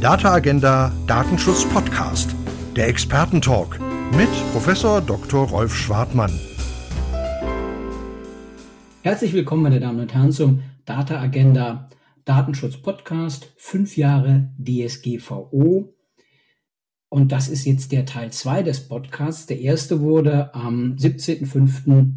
Data Agenda Datenschutz Podcast, der Expertentalk mit Professor Dr. Rolf Schwartmann. Herzlich willkommen, meine Damen und Herren, zum Data Agenda Datenschutz Podcast, fünf Jahre DSGVO. Und das ist jetzt der Teil zwei des Podcasts. Der erste wurde am 17.05.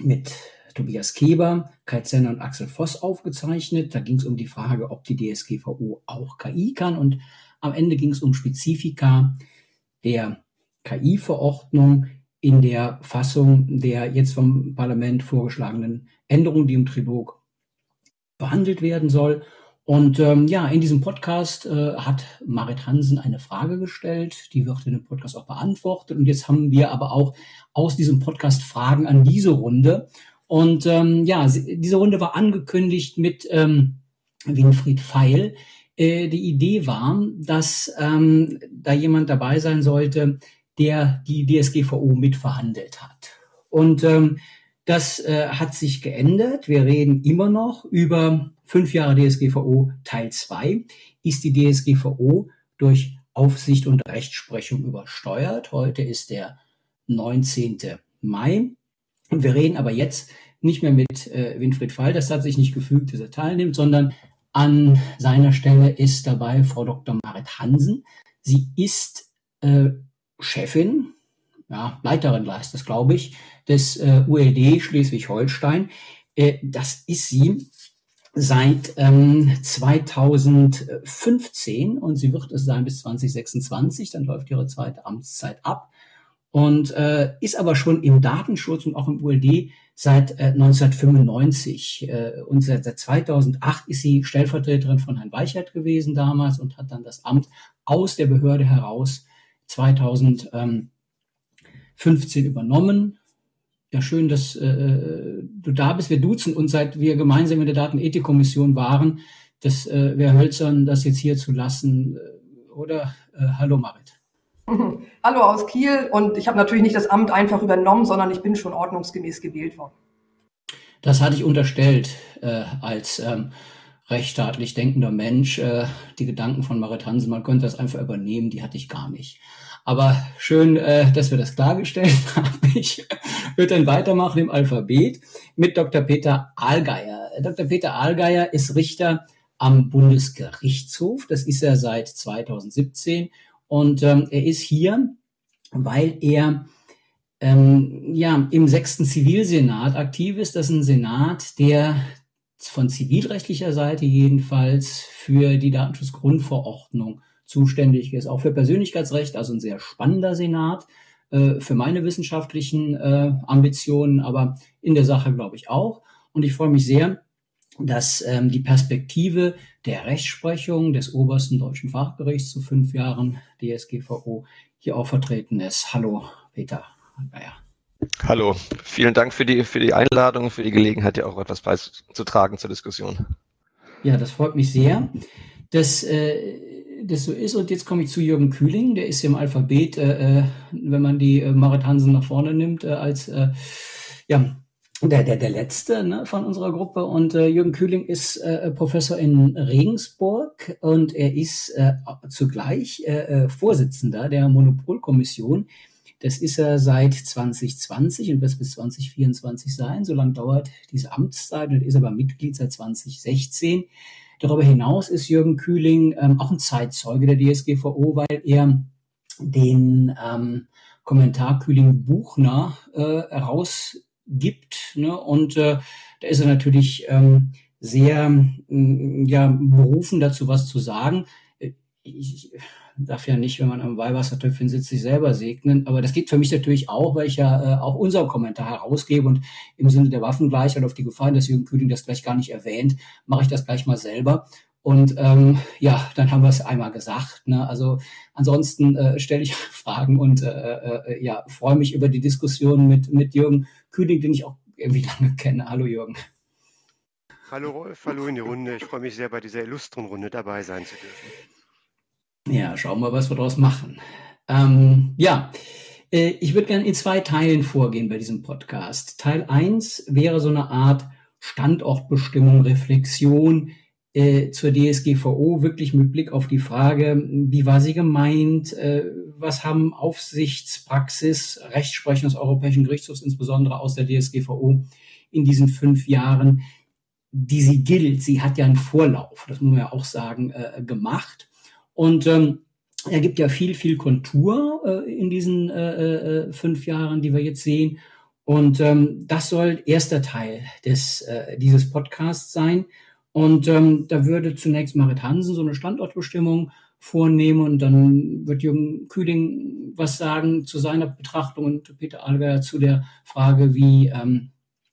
mit Tobias Keber, Kai Zenner und Axel Voss aufgezeichnet. Da ging es um die Frage, ob die DSGVO auch KI kann. Und am Ende ging es um Spezifika der KI-Verordnung in der Fassung der jetzt vom Parlament vorgeschlagenen Änderung, die im Trilog behandelt werden soll. Und ähm, ja, in diesem Podcast äh, hat Marit Hansen eine Frage gestellt, die wird in dem Podcast auch beantwortet. Und jetzt haben wir aber auch aus diesem Podcast Fragen an diese Runde. Und ähm, ja, diese Runde war angekündigt mit ähm, Winfried Feil. Äh, die Idee war, dass ähm, da jemand dabei sein sollte, der die DSGVO mitverhandelt hat. Und ähm, das äh, hat sich geändert. Wir reden immer noch über fünf Jahre DSGVO Teil 2. Ist die DSGVO durch Aufsicht und Rechtsprechung übersteuert? Heute ist der 19. Mai. Und wir reden aber jetzt nicht mehr mit äh, Winfried Fall, das hat sich nicht gefügt, dass er teilnimmt, sondern an seiner Stelle ist dabei Frau Dr. Marit Hansen. Sie ist äh, Chefin, ja, Leiterin heißt das, glaube ich, des äh, ULD Schleswig-Holstein. Äh, das ist sie seit ähm, 2015 und sie wird es sein bis 2026. Dann läuft ihre zweite Amtszeit ab und äh, ist aber schon im Datenschutz und auch im ULD seit äh, 1995 äh, und seit, seit 2008 ist sie Stellvertreterin von Herrn Weichert gewesen damals und hat dann das Amt aus der Behörde heraus 2015 übernommen. Ja, schön, dass äh, du da bist. Wir duzen uns, seit wir gemeinsam in der Datenethikkommission waren. Das äh, wäre hölzern, das jetzt hier zu lassen. Äh, oder? Äh, hallo Marit. Hallo aus Kiel und ich habe natürlich nicht das Amt einfach übernommen, sondern ich bin schon ordnungsgemäß gewählt worden. Das hatte ich unterstellt äh, als ähm, rechtsstaatlich denkender Mensch. Äh, die Gedanken von Marit Hansen, man könnte das einfach übernehmen, die hatte ich gar nicht. Aber schön, äh, dass wir das klargestellt haben. Ich würde dann weitermachen im Alphabet mit Dr. Peter Ahlgeier. Dr. Peter Ahlgeier ist Richter am Bundesgerichtshof. Das ist er seit 2017 und ähm, er ist hier, weil er ähm, ja im sechsten Zivilsenat aktiv ist. Das ist ein Senat, der von zivilrechtlicher Seite jedenfalls für die Datenschutzgrundverordnung zuständig ist, auch für Persönlichkeitsrecht, also ein sehr spannender Senat äh, für meine wissenschaftlichen äh, Ambitionen, aber in der Sache glaube ich auch. Und ich freue mich sehr, dass ähm, die Perspektive der Rechtsprechung des obersten deutschen Fachgerichts zu fünf Jahren DSGVO hier auch vertreten ist. Hallo, Peter. Ja. Hallo, vielen Dank für die, für die Einladung, für die Gelegenheit, ja auch etwas beizutragen zur Diskussion. Ja, das freut mich sehr, dass äh, das so ist. Und jetzt komme ich zu Jürgen Kühling, der ist im Alphabet, äh, äh, wenn man die äh, Marit Hansen nach vorne nimmt, äh, als äh, ja, der, der, der letzte ne, von unserer Gruppe. Und äh, Jürgen Kühling ist äh, Professor in Regensburg und er ist äh, zugleich äh, äh Vorsitzender der Monopolkommission. Das ist er seit 2020 und wird bis 2024 sein. So lange dauert diese Amtszeit und ist aber Mitglied seit 2016. Darüber hinaus ist Jürgen Kühling ähm, auch ein Zeitzeuge der DSGVO, weil er den ähm, Kommentar Kühling Buchner äh, heraus gibt. Ne? Und äh, da ist er natürlich ähm, sehr mm, ja, berufen dazu, was zu sagen. Ich darf ja nicht, wenn man am Weihwassertöpfchen sitzt, sich selber segnen, aber das geht für mich natürlich auch, weil ich ja äh, auch unseren Kommentar herausgebe und im Sinne der Waffengleichheit auf die Gefahr, dass Jürgen Kühling das gleich gar nicht erwähnt, mache ich das gleich mal selber. Und ähm, ja, dann haben wir es einmal gesagt. Ne? Also ansonsten äh, stelle ich Fragen und äh, äh, ja, freue mich über die Diskussion mit, mit Jürgen Kühling, den ich auch irgendwie lange kenne. Hallo Jürgen. Hallo Rolf, hallo in die Runde. Ich freue mich sehr, bei dieser illustren Runde dabei sein zu dürfen. Ja, schauen wir, was wir daraus machen. Ähm, ja, äh, ich würde gerne in zwei Teilen vorgehen bei diesem Podcast. Teil 1 wäre so eine Art Standortbestimmung, Reflexion äh, zur DSGVO wirklich mit Blick auf die Frage, wie war sie gemeint, äh, was haben Aufsichtspraxis, Rechtsprechung des Europäischen Gerichtshofs, insbesondere aus der DSGVO, in diesen fünf Jahren, die sie gilt, sie hat ja einen Vorlauf, das muss man ja auch sagen, äh, gemacht. Und ähm, er gibt ja viel, viel Kontur äh, in diesen äh, äh, fünf Jahren, die wir jetzt sehen. Und ähm, das soll erster Teil des, äh, dieses Podcasts sein. Und ähm, da würde zunächst Marit Hansen so eine Standortbestimmung vornehmen und dann wird Jürgen Kühling was sagen zu seiner Betrachtung und Peter Allgeier zu der Frage, wie ähm,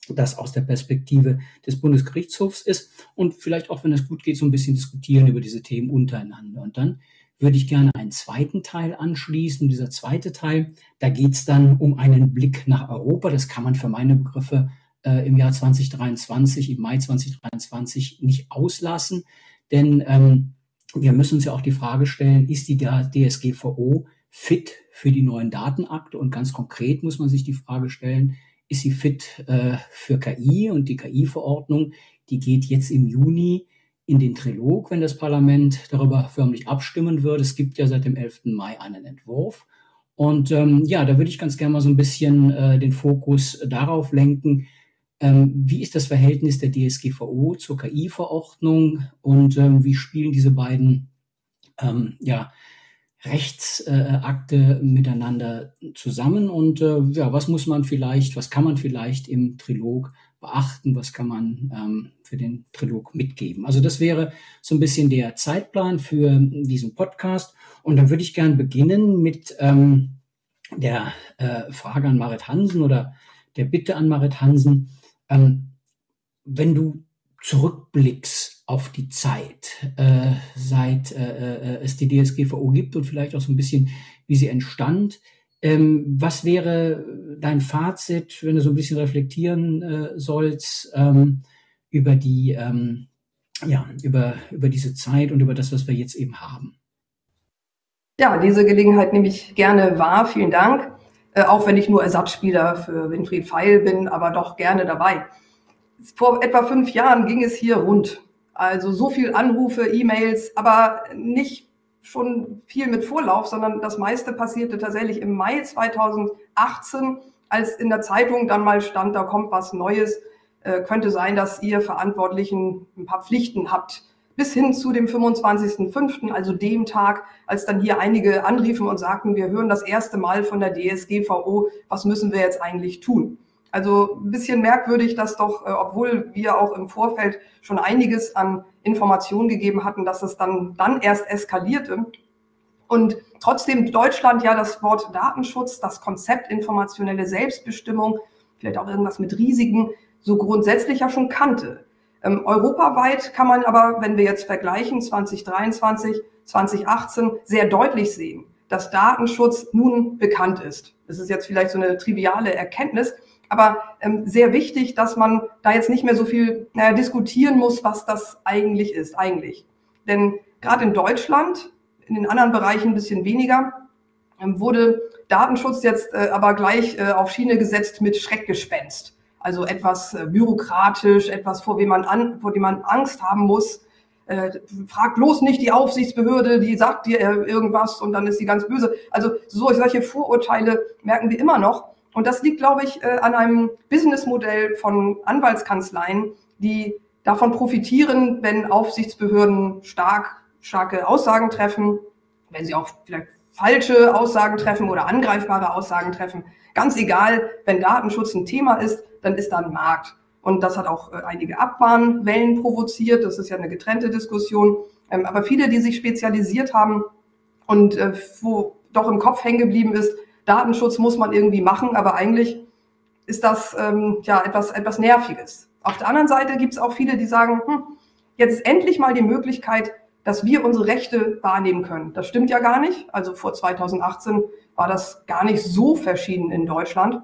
das aus der Perspektive des Bundesgerichtshofs ist und vielleicht auch, wenn es gut geht, so ein bisschen diskutieren über diese Themen untereinander. Und dann würde ich gerne einen zweiten Teil anschließen. Und dieser zweite Teil, da geht es dann um einen Blick nach Europa. Das kann man für meine Begriffe äh, im Jahr 2023, im Mai 2023 nicht auslassen. Denn ähm, wir müssen uns ja auch die Frage stellen, ist die DSGVO fit für die neuen Datenakte? Und ganz konkret muss man sich die Frage stellen, ist sie fit äh, für KI? Und die KI-Verordnung, die geht jetzt im Juni in den Trilog, wenn das Parlament darüber förmlich abstimmen wird. Es gibt ja seit dem 11. Mai einen Entwurf. Und ähm, ja, da würde ich ganz gerne mal so ein bisschen äh, den Fokus darauf lenken, wie ist das Verhältnis der DSGVO zur KI-Verordnung und ähm, wie spielen diese beiden ähm, ja, Rechtsakte äh, miteinander zusammen und äh, ja, was muss man vielleicht, was kann man vielleicht im Trilog beachten, was kann man ähm, für den Trilog mitgeben. Also das wäre so ein bisschen der Zeitplan für diesen Podcast. Und dann würde ich gern beginnen mit ähm, der äh, Frage an Marit Hansen oder der Bitte an Marit Hansen. Ähm, wenn du zurückblickst auf die Zeit, äh, seit äh, äh es die DSGVO gibt und vielleicht auch so ein bisschen, wie sie entstand, ähm, was wäre dein Fazit, wenn du so ein bisschen reflektieren äh, sollst ähm, über die, ähm, ja, über, über diese Zeit und über das, was wir jetzt eben haben? Ja, diese Gelegenheit nehme ich gerne wahr. Vielen Dank. Äh, auch wenn ich nur Ersatzspieler für Winfried Feil bin, aber doch gerne dabei. Vor etwa fünf Jahren ging es hier rund. Also so viel Anrufe, E-Mails, aber nicht schon viel mit Vorlauf, sondern das meiste passierte tatsächlich im Mai 2018, als in der Zeitung dann mal stand, da kommt was Neues. Äh, könnte sein, dass ihr Verantwortlichen ein paar Pflichten habt. Bis hin zu dem 25.05., also dem Tag, als dann hier einige anriefen und sagten, wir hören das erste Mal von der DSGVO, was müssen wir jetzt eigentlich tun? Also ein bisschen merkwürdig, dass doch, äh, obwohl wir auch im Vorfeld schon einiges an Informationen gegeben hatten, dass es dann, dann erst eskalierte. Und trotzdem Deutschland ja das Wort Datenschutz, das Konzept informationelle Selbstbestimmung, vielleicht auch irgendwas mit Risiken, so grundsätzlich ja schon kannte. Ähm, europaweit kann man aber, wenn wir jetzt vergleichen, 2023, 2018, sehr deutlich sehen, dass Datenschutz nun bekannt ist. Das ist jetzt vielleicht so eine triviale Erkenntnis, aber ähm, sehr wichtig, dass man da jetzt nicht mehr so viel naja, diskutieren muss, was das eigentlich ist, eigentlich. Denn gerade in Deutschland, in den anderen Bereichen ein bisschen weniger, ähm, wurde Datenschutz jetzt äh, aber gleich äh, auf Schiene gesetzt mit Schreckgespenst. Also etwas äh, bürokratisch, etwas, vor, wem man an, vor dem man Angst haben muss. Äh, frag bloß nicht die Aufsichtsbehörde, die sagt dir äh, irgendwas und dann ist sie ganz böse. Also so, solche Vorurteile merken wir immer noch. Und das liegt, glaube ich, äh, an einem Businessmodell von Anwaltskanzleien, die davon profitieren, wenn Aufsichtsbehörden stark, starke Aussagen treffen, wenn sie auch vielleicht falsche Aussagen treffen oder angreifbare Aussagen treffen. Ganz egal, wenn Datenschutz ein Thema ist, dann ist da ein Markt. Und das hat auch äh, einige Abbahnwellen provoziert. Das ist ja eine getrennte Diskussion. Ähm, aber viele, die sich spezialisiert haben und äh, wo doch im Kopf hängen geblieben ist, Datenschutz muss man irgendwie machen, aber eigentlich ist das ähm, ja etwas, etwas Nerviges. Auf der anderen Seite gibt es auch viele, die sagen, hm, jetzt endlich mal die Möglichkeit, dass wir unsere Rechte wahrnehmen können. Das stimmt ja gar nicht. Also vor 2018 war das gar nicht so verschieden in Deutschland.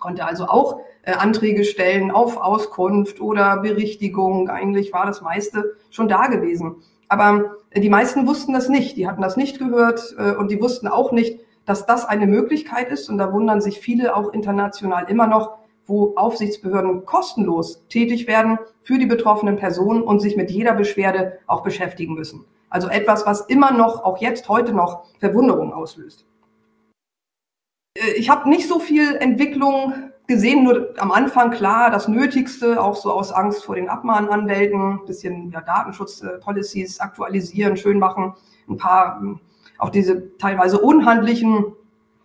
Konnte also auch äh, Anträge stellen auf Auskunft oder Berichtigung. Eigentlich war das meiste schon da gewesen. Aber äh, die meisten wussten das nicht. Die hatten das nicht gehört äh, und die wussten auch nicht, dass das eine Möglichkeit ist. Und da wundern sich viele auch international immer noch, wo Aufsichtsbehörden kostenlos tätig werden für die betroffenen Personen und sich mit jeder Beschwerde auch beschäftigen müssen. Also etwas, was immer noch, auch jetzt, heute noch, Verwunderung auslöst. Äh, ich habe nicht so viel Entwicklung gesehen, nur am Anfang klar das Nötigste, auch so aus Angst vor den Abmahnanwälten, bisschen ja, Datenschutzpolicies aktualisieren, schön machen, ein paar hm, auch diese teilweise unhandlichen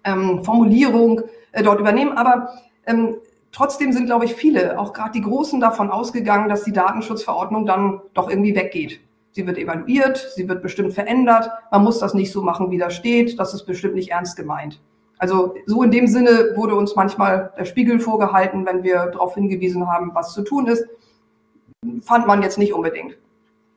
ähm, Formulierungen äh, dort übernehmen. Aber ähm, trotzdem sind, glaube ich, viele, auch gerade die Großen, davon ausgegangen, dass die Datenschutzverordnung dann doch irgendwie weggeht. Sie wird evaluiert, sie wird bestimmt verändert. Man muss das nicht so machen, wie da steht. Das ist bestimmt nicht ernst gemeint. Also so in dem Sinne wurde uns manchmal der Spiegel vorgehalten, wenn wir darauf hingewiesen haben, was zu tun ist. Fand man jetzt nicht unbedingt.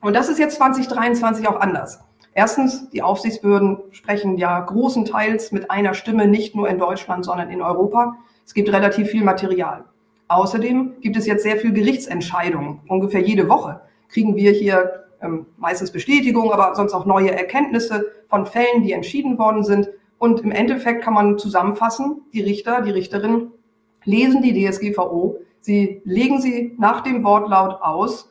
Und das ist jetzt 2023 auch anders. Erstens, die Aufsichtsbehörden sprechen ja großenteils mit einer Stimme, nicht nur in Deutschland, sondern in Europa. Es gibt relativ viel Material. Außerdem gibt es jetzt sehr viel Gerichtsentscheidungen. Ungefähr jede Woche kriegen wir hier ähm, meistens Bestätigung, aber sonst auch neue Erkenntnisse von Fällen, die entschieden worden sind. Und im Endeffekt kann man zusammenfassen, die Richter, die Richterinnen lesen die DSGVO, sie legen sie nach dem Wortlaut aus,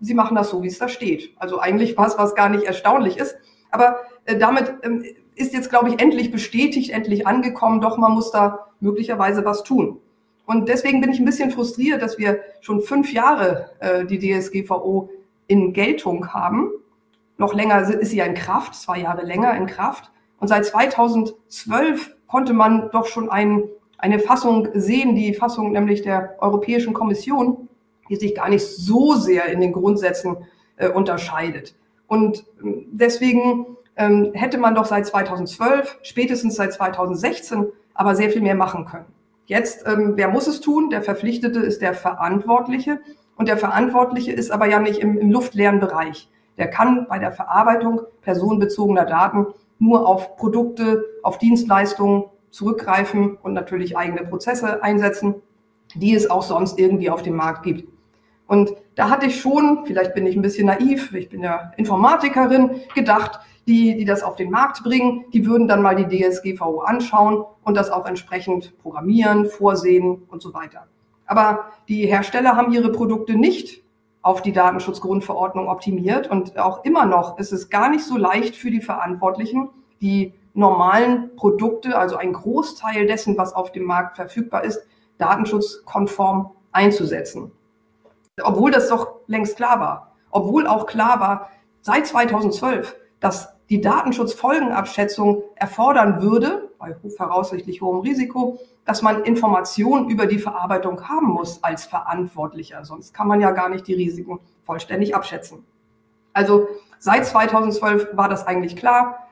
sie machen das so, wie es da steht. Also eigentlich was, was gar nicht erstaunlich ist. Aber äh, damit ähm, ist jetzt, glaube ich, endlich bestätigt, endlich angekommen, doch man muss da möglicherweise was tun. Und deswegen bin ich ein bisschen frustriert, dass wir schon fünf Jahre äh, die DSGVO in Geltung haben. Noch länger ist sie ja in Kraft, zwei Jahre länger in Kraft. Und seit 2012 konnte man doch schon ein, eine Fassung sehen, die Fassung nämlich der Europäischen Kommission, die sich gar nicht so sehr in den Grundsätzen äh, unterscheidet. Und ähm, deswegen ähm, hätte man doch seit 2012, spätestens seit 2016, aber sehr viel mehr machen können. Jetzt, ähm, wer muss es tun? Der Verpflichtete ist der Verantwortliche. Und der Verantwortliche ist aber ja nicht im, im luftleeren Bereich. Der kann bei der Verarbeitung personenbezogener Daten nur auf Produkte, auf Dienstleistungen zurückgreifen und natürlich eigene Prozesse einsetzen, die es auch sonst irgendwie auf dem Markt gibt. Und da hatte ich schon, vielleicht bin ich ein bisschen naiv, ich bin ja Informatikerin, gedacht, die, die das auf den Markt bringen, die würden dann mal die DSGVO anschauen und das auch entsprechend programmieren, vorsehen und so weiter. Aber die Hersteller haben ihre Produkte nicht auf die Datenschutzgrundverordnung optimiert. Und auch immer noch ist es gar nicht so leicht für die Verantwortlichen, die normalen Produkte, also ein Großteil dessen, was auf dem Markt verfügbar ist, datenschutzkonform einzusetzen. Obwohl das doch längst klar war. Obwohl auch klar war, seit 2012, dass die Datenschutzfolgenabschätzung erfordern würde, bei voraussichtlich hohem Risiko, dass man Informationen über die Verarbeitung haben muss als Verantwortlicher. Sonst kann man ja gar nicht die Risiken vollständig abschätzen. Also seit 2012 war das eigentlich klar.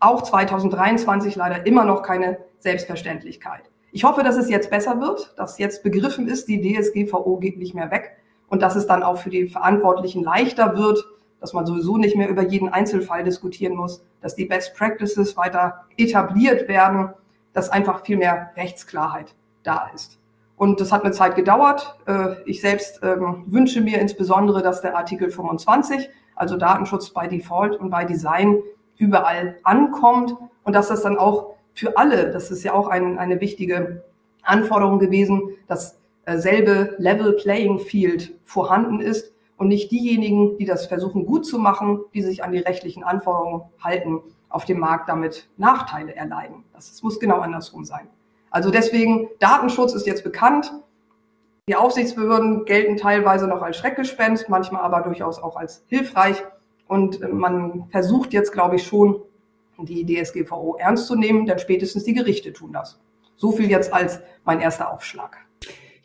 Auch 2023 leider immer noch keine Selbstverständlichkeit. Ich hoffe, dass es jetzt besser wird, dass jetzt begriffen ist, die DSGVO geht nicht mehr weg und dass es dann auch für die Verantwortlichen leichter wird, dass man sowieso nicht mehr über jeden Einzelfall diskutieren muss, dass die Best Practices weiter etabliert werden dass einfach viel mehr Rechtsklarheit da ist. Und das hat eine Zeit gedauert. Äh, ich selbst ähm, wünsche mir insbesondere, dass der Artikel 25, also Datenschutz bei Default und bei Design, überall ankommt und dass das dann auch für alle, das ist ja auch ein, eine wichtige Anforderung gewesen, dass äh, selbe Level Playing Field vorhanden ist und nicht diejenigen, die das versuchen gut zu machen, die sich an die rechtlichen Anforderungen halten, auf dem Markt damit Nachteile erleiden. Das muss genau andersrum sein. Also deswegen, Datenschutz ist jetzt bekannt. Die Aufsichtsbehörden gelten teilweise noch als Schreckgespenst, manchmal aber durchaus auch als hilfreich. Und äh, man versucht jetzt, glaube ich, schon, die DSGVO ernst zu nehmen, denn spätestens die Gerichte tun das. So viel jetzt als mein erster Aufschlag.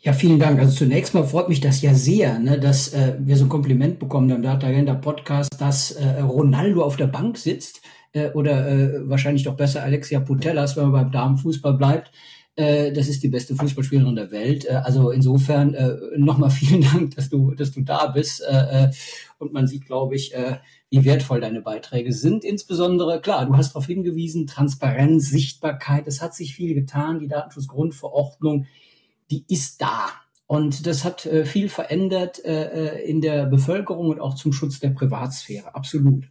Ja, vielen Dank. Also zunächst mal freut mich das ja sehr, ne, dass äh, wir so ein Kompliment bekommen im Data Agenda Podcast, dass äh, Ronaldo auf der Bank sitzt äh, oder äh, wahrscheinlich doch besser Alexia Putellas, wenn man beim Damenfußball bleibt. Äh, das ist die beste Fußballspielerin der Welt. Äh, also insofern äh, nochmal vielen Dank, dass du, dass du da bist. Äh, äh, und man sieht, glaube ich, äh, wie wertvoll deine Beiträge sind. Insbesondere, klar, du hast darauf hingewiesen, Transparenz, Sichtbarkeit. Es hat sich viel getan. Die Datenschutzgrundverordnung, die ist da. Und das hat äh, viel verändert äh, äh in der Bevölkerung und auch zum Schutz der Privatsphäre. Absolut.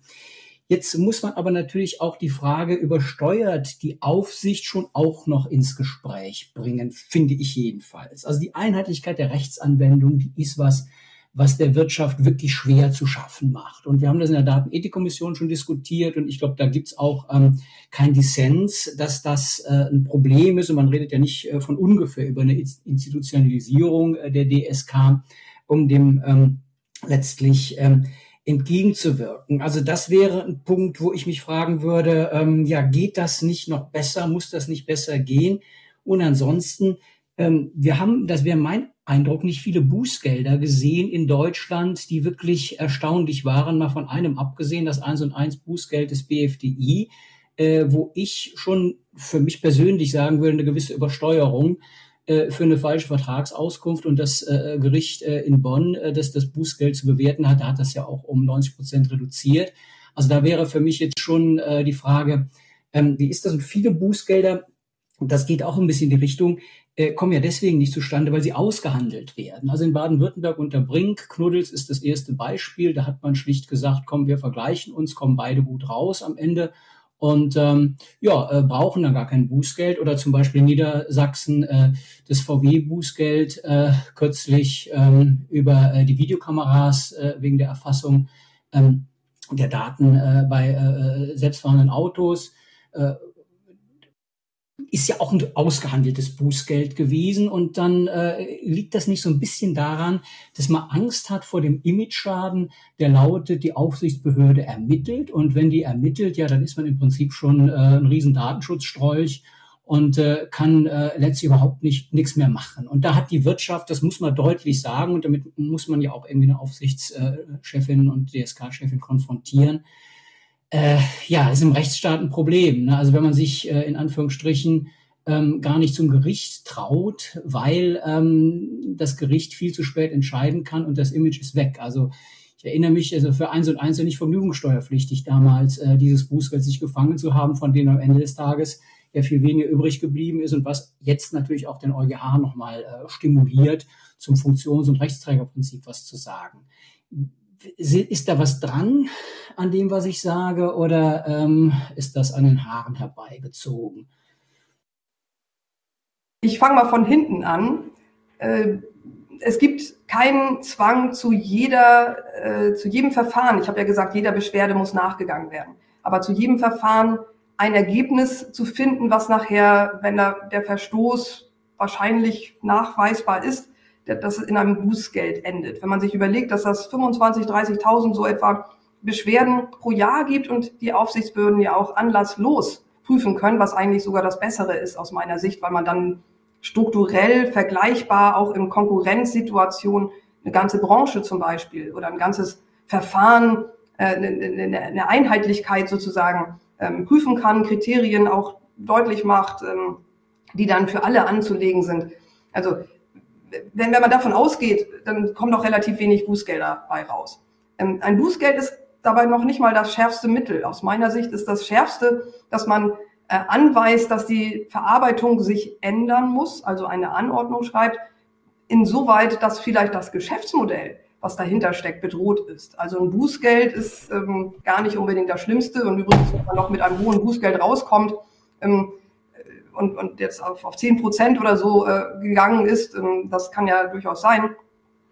Jetzt muss man aber natürlich auch die Frage, übersteuert die Aufsicht schon auch noch ins Gespräch bringen, finde ich jedenfalls. Also die Einheitlichkeit der Rechtsanwendung, die ist was, was der Wirtschaft wirklich schwer zu schaffen macht. Und wir haben das in der Datenethikkommission schon diskutiert und ich glaube, da gibt's auch ähm, kein Dissens, dass das äh, ein Problem ist. Und man redet ja nicht äh, von ungefähr über eine Institutionalisierung äh, der DSK, um dem ähm, letztlich ähm, entgegenzuwirken. Also das wäre ein Punkt, wo ich mich fragen würde, ähm, ja, geht das nicht noch besser? Muss das nicht besser gehen? Und ansonsten, ähm, wir haben, das wäre mein Eindruck, nicht viele Bußgelder gesehen in Deutschland, die wirklich erstaunlich waren, mal von einem abgesehen, das 1 und 1 Bußgeld des BFDI, äh, wo ich schon für mich persönlich sagen würde, eine gewisse Übersteuerung äh, für eine falsche Vertragsauskunft und das äh, Gericht äh, in Bonn, äh, das das Bußgeld zu bewerten hat, hat das ja auch um 90 Prozent reduziert. Also da wäre für mich jetzt schon äh, die Frage, ähm, wie ist das? Und viele Bußgelder, das geht auch ein bisschen in die Richtung, äh, kommen ja deswegen nicht zustande, weil sie ausgehandelt werden. Also in Baden-Württemberg unter Brink, Knuddels ist das erste Beispiel. Da hat man schlicht gesagt, komm, wir vergleichen uns, kommen beide gut raus am Ende und ähm, ja, äh, brauchen dann gar kein Bußgeld. Oder zum Beispiel in Niedersachsen äh, das VW-Bußgeld äh, kürzlich ähm, über äh, die Videokameras äh, wegen der Erfassung ähm, der Daten äh, bei äh, selbstfahrenden Autos. Äh, ist ja auch ein ausgehandeltes Bußgeld gewesen. Und dann äh, liegt das nicht so ein bisschen daran, dass man Angst hat vor dem Imageschaden, der lautet, die Aufsichtsbehörde ermittelt. Und wenn die ermittelt, ja, dann ist man im Prinzip schon äh, ein riesen Datenschutzstrolch und äh, kann äh, letztlich überhaupt nicht nichts mehr machen. Und da hat die Wirtschaft, das muss man deutlich sagen, und damit muss man ja auch irgendwie eine Aufsichtschefin und DSK-Chefin konfrontieren, äh, ja, ist im Rechtsstaat ein Problem. Ne? Also wenn man sich äh, in Anführungsstrichen ähm, gar nicht zum Gericht traut, weil ähm, das Gericht viel zu spät entscheiden kann und das Image ist weg. Also ich erinnere mich, also für eins und eins ja nicht vergnügungssteuerpflichtig damals, äh, dieses Bußgeld sich gefangen zu haben, von dem am Ende des Tages ja viel weniger übrig geblieben ist und was jetzt natürlich auch den EuGH nochmal äh, stimuliert, zum Funktions- und Rechtsträgerprinzip was zu sagen ist da was dran an dem, was ich sage, oder ähm, ist das an den Haaren herbeigezogen? Ich fange mal von hinten an. Äh, es gibt keinen Zwang zu jeder, äh, zu jedem Verfahren. Ich habe ja gesagt, jeder Beschwerde muss nachgegangen werden. Aber zu jedem Verfahren ein Ergebnis zu finden, was nachher, wenn da der Verstoß wahrscheinlich nachweisbar ist, das in einem Bußgeld endet. Wenn man sich überlegt, dass das 25, 30.000 so etwa Beschwerden pro Jahr gibt und die Aufsichtsbehörden ja auch anlasslos prüfen können, was eigentlich sogar das Bessere ist aus meiner Sicht, weil man dann strukturell vergleichbar auch in Konkurrenzsituationen eine ganze Branche zum Beispiel oder ein ganzes Verfahren, äh, eine Einheitlichkeit sozusagen ähm, prüfen kann, Kriterien auch deutlich macht, ähm, die dann für alle anzulegen sind. Also wenn, wenn man davon ausgeht, dann kommen doch relativ wenig Bußgelder bei raus. Ähm, ein Bußgeld ist dabei noch nicht mal das schärfste Mittel. Aus meiner Sicht ist das schärfste, dass man äh, anweist, dass die Verarbeitung sich ändern muss, also eine Anordnung schreibt, insoweit, dass vielleicht das Geschäftsmodell, was dahinter steckt, bedroht ist. Also ein Bußgeld ist ähm, gar nicht unbedingt das Schlimmste und übrigens, wenn man noch mit einem hohen Bußgeld rauskommt, ähm, und, und jetzt auf, auf 10 Prozent oder so äh, gegangen ist, ähm, das kann ja durchaus sein,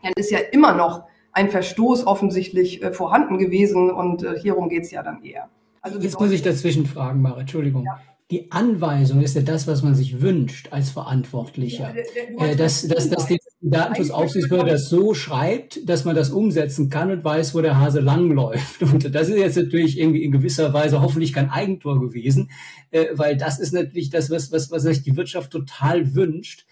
dann ist ja immer noch ein Verstoß offensichtlich äh, vorhanden gewesen und äh, hierum geht es ja dann eher. Also jetzt muss ich dazwischen fragen, Mara, Entschuldigung. Ja. Die Anweisung ist ja das, was man sich wünscht als Verantwortlicher. Ja, äh, dass, dass, dass die Datenschutzaufsichtsbehörde das so schreibt, dass man das umsetzen kann und weiß, wo der Hase langläuft. Und das ist jetzt natürlich irgendwie in gewisser Weise hoffentlich kein Eigentor gewesen, äh, weil das ist natürlich das, was, was, was sich die Wirtschaft total wünscht.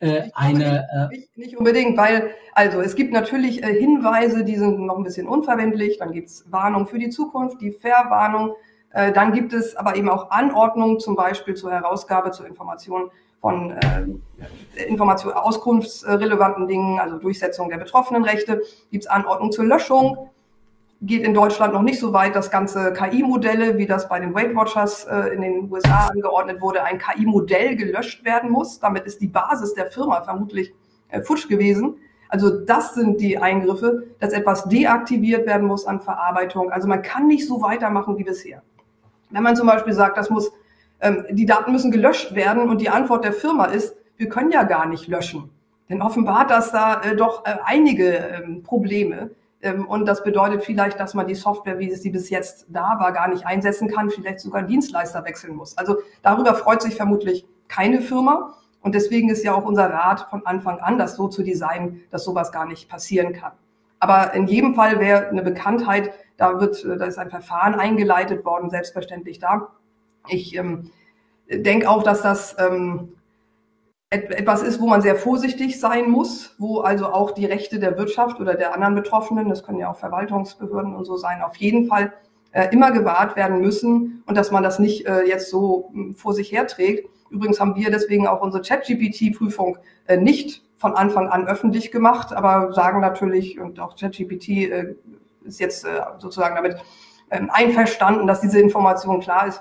Äh, eine, äh, nicht, nicht, unbedingt, weil, also es gibt natürlich äh, Hinweise, die sind noch ein bisschen unverwendlich, dann gibt es Warnung für die Zukunft, die Verwarnung, äh, dann gibt es aber eben auch Anordnungen, zum Beispiel zur Herausgabe zur Information von äh, Information, auskunftsrelevanten Dingen, also Durchsetzung der betroffenen Rechte, gibt es Anordnungen zur Löschung. Geht in Deutschland noch nicht so weit, dass ganze KI-Modelle, wie das bei den Weight Watchers äh, in den USA angeordnet wurde, ein KI-Modell gelöscht werden muss. Damit ist die Basis der Firma vermutlich äh, futsch gewesen. Also das sind die Eingriffe, dass etwas deaktiviert werden muss an Verarbeitung. Also man kann nicht so weitermachen wie bisher. Wenn man zum Beispiel sagt, das muss, ähm, die Daten müssen gelöscht werden und die Antwort der Firma ist, wir können ja gar nicht löschen. Denn offenbar hat das da äh, doch äh, einige ähm, Probleme. Ähm, und das bedeutet vielleicht, dass man die Software, wie sie bis jetzt da war, gar nicht einsetzen kann, vielleicht sogar Dienstleister wechseln muss. Also darüber freut sich vermutlich keine Firma. Und deswegen ist ja auch unser Rat von Anfang an, das so zu designen, dass sowas gar nicht passieren kann. Aber in jedem Fall wäre eine Bekanntheit, da wird, da ist ein Verfahren eingeleitet worden, selbstverständlich da. Ich ähm, denke auch, dass das ähm, etwas ist, wo man sehr vorsichtig sein muss, wo also auch die Rechte der Wirtschaft oder der anderen Betroffenen, das können ja auch Verwaltungsbehörden und so sein, auf jeden Fall äh, immer gewahrt werden müssen und dass man das nicht äh, jetzt so hm, vor sich herträgt. Übrigens haben wir deswegen auch unsere ChatGPT-Prüfung äh, nicht von Anfang an öffentlich gemacht, aber sagen natürlich, und auch ChatGPT ist jetzt sozusagen damit ähm, einverstanden, dass diese Information klar ist,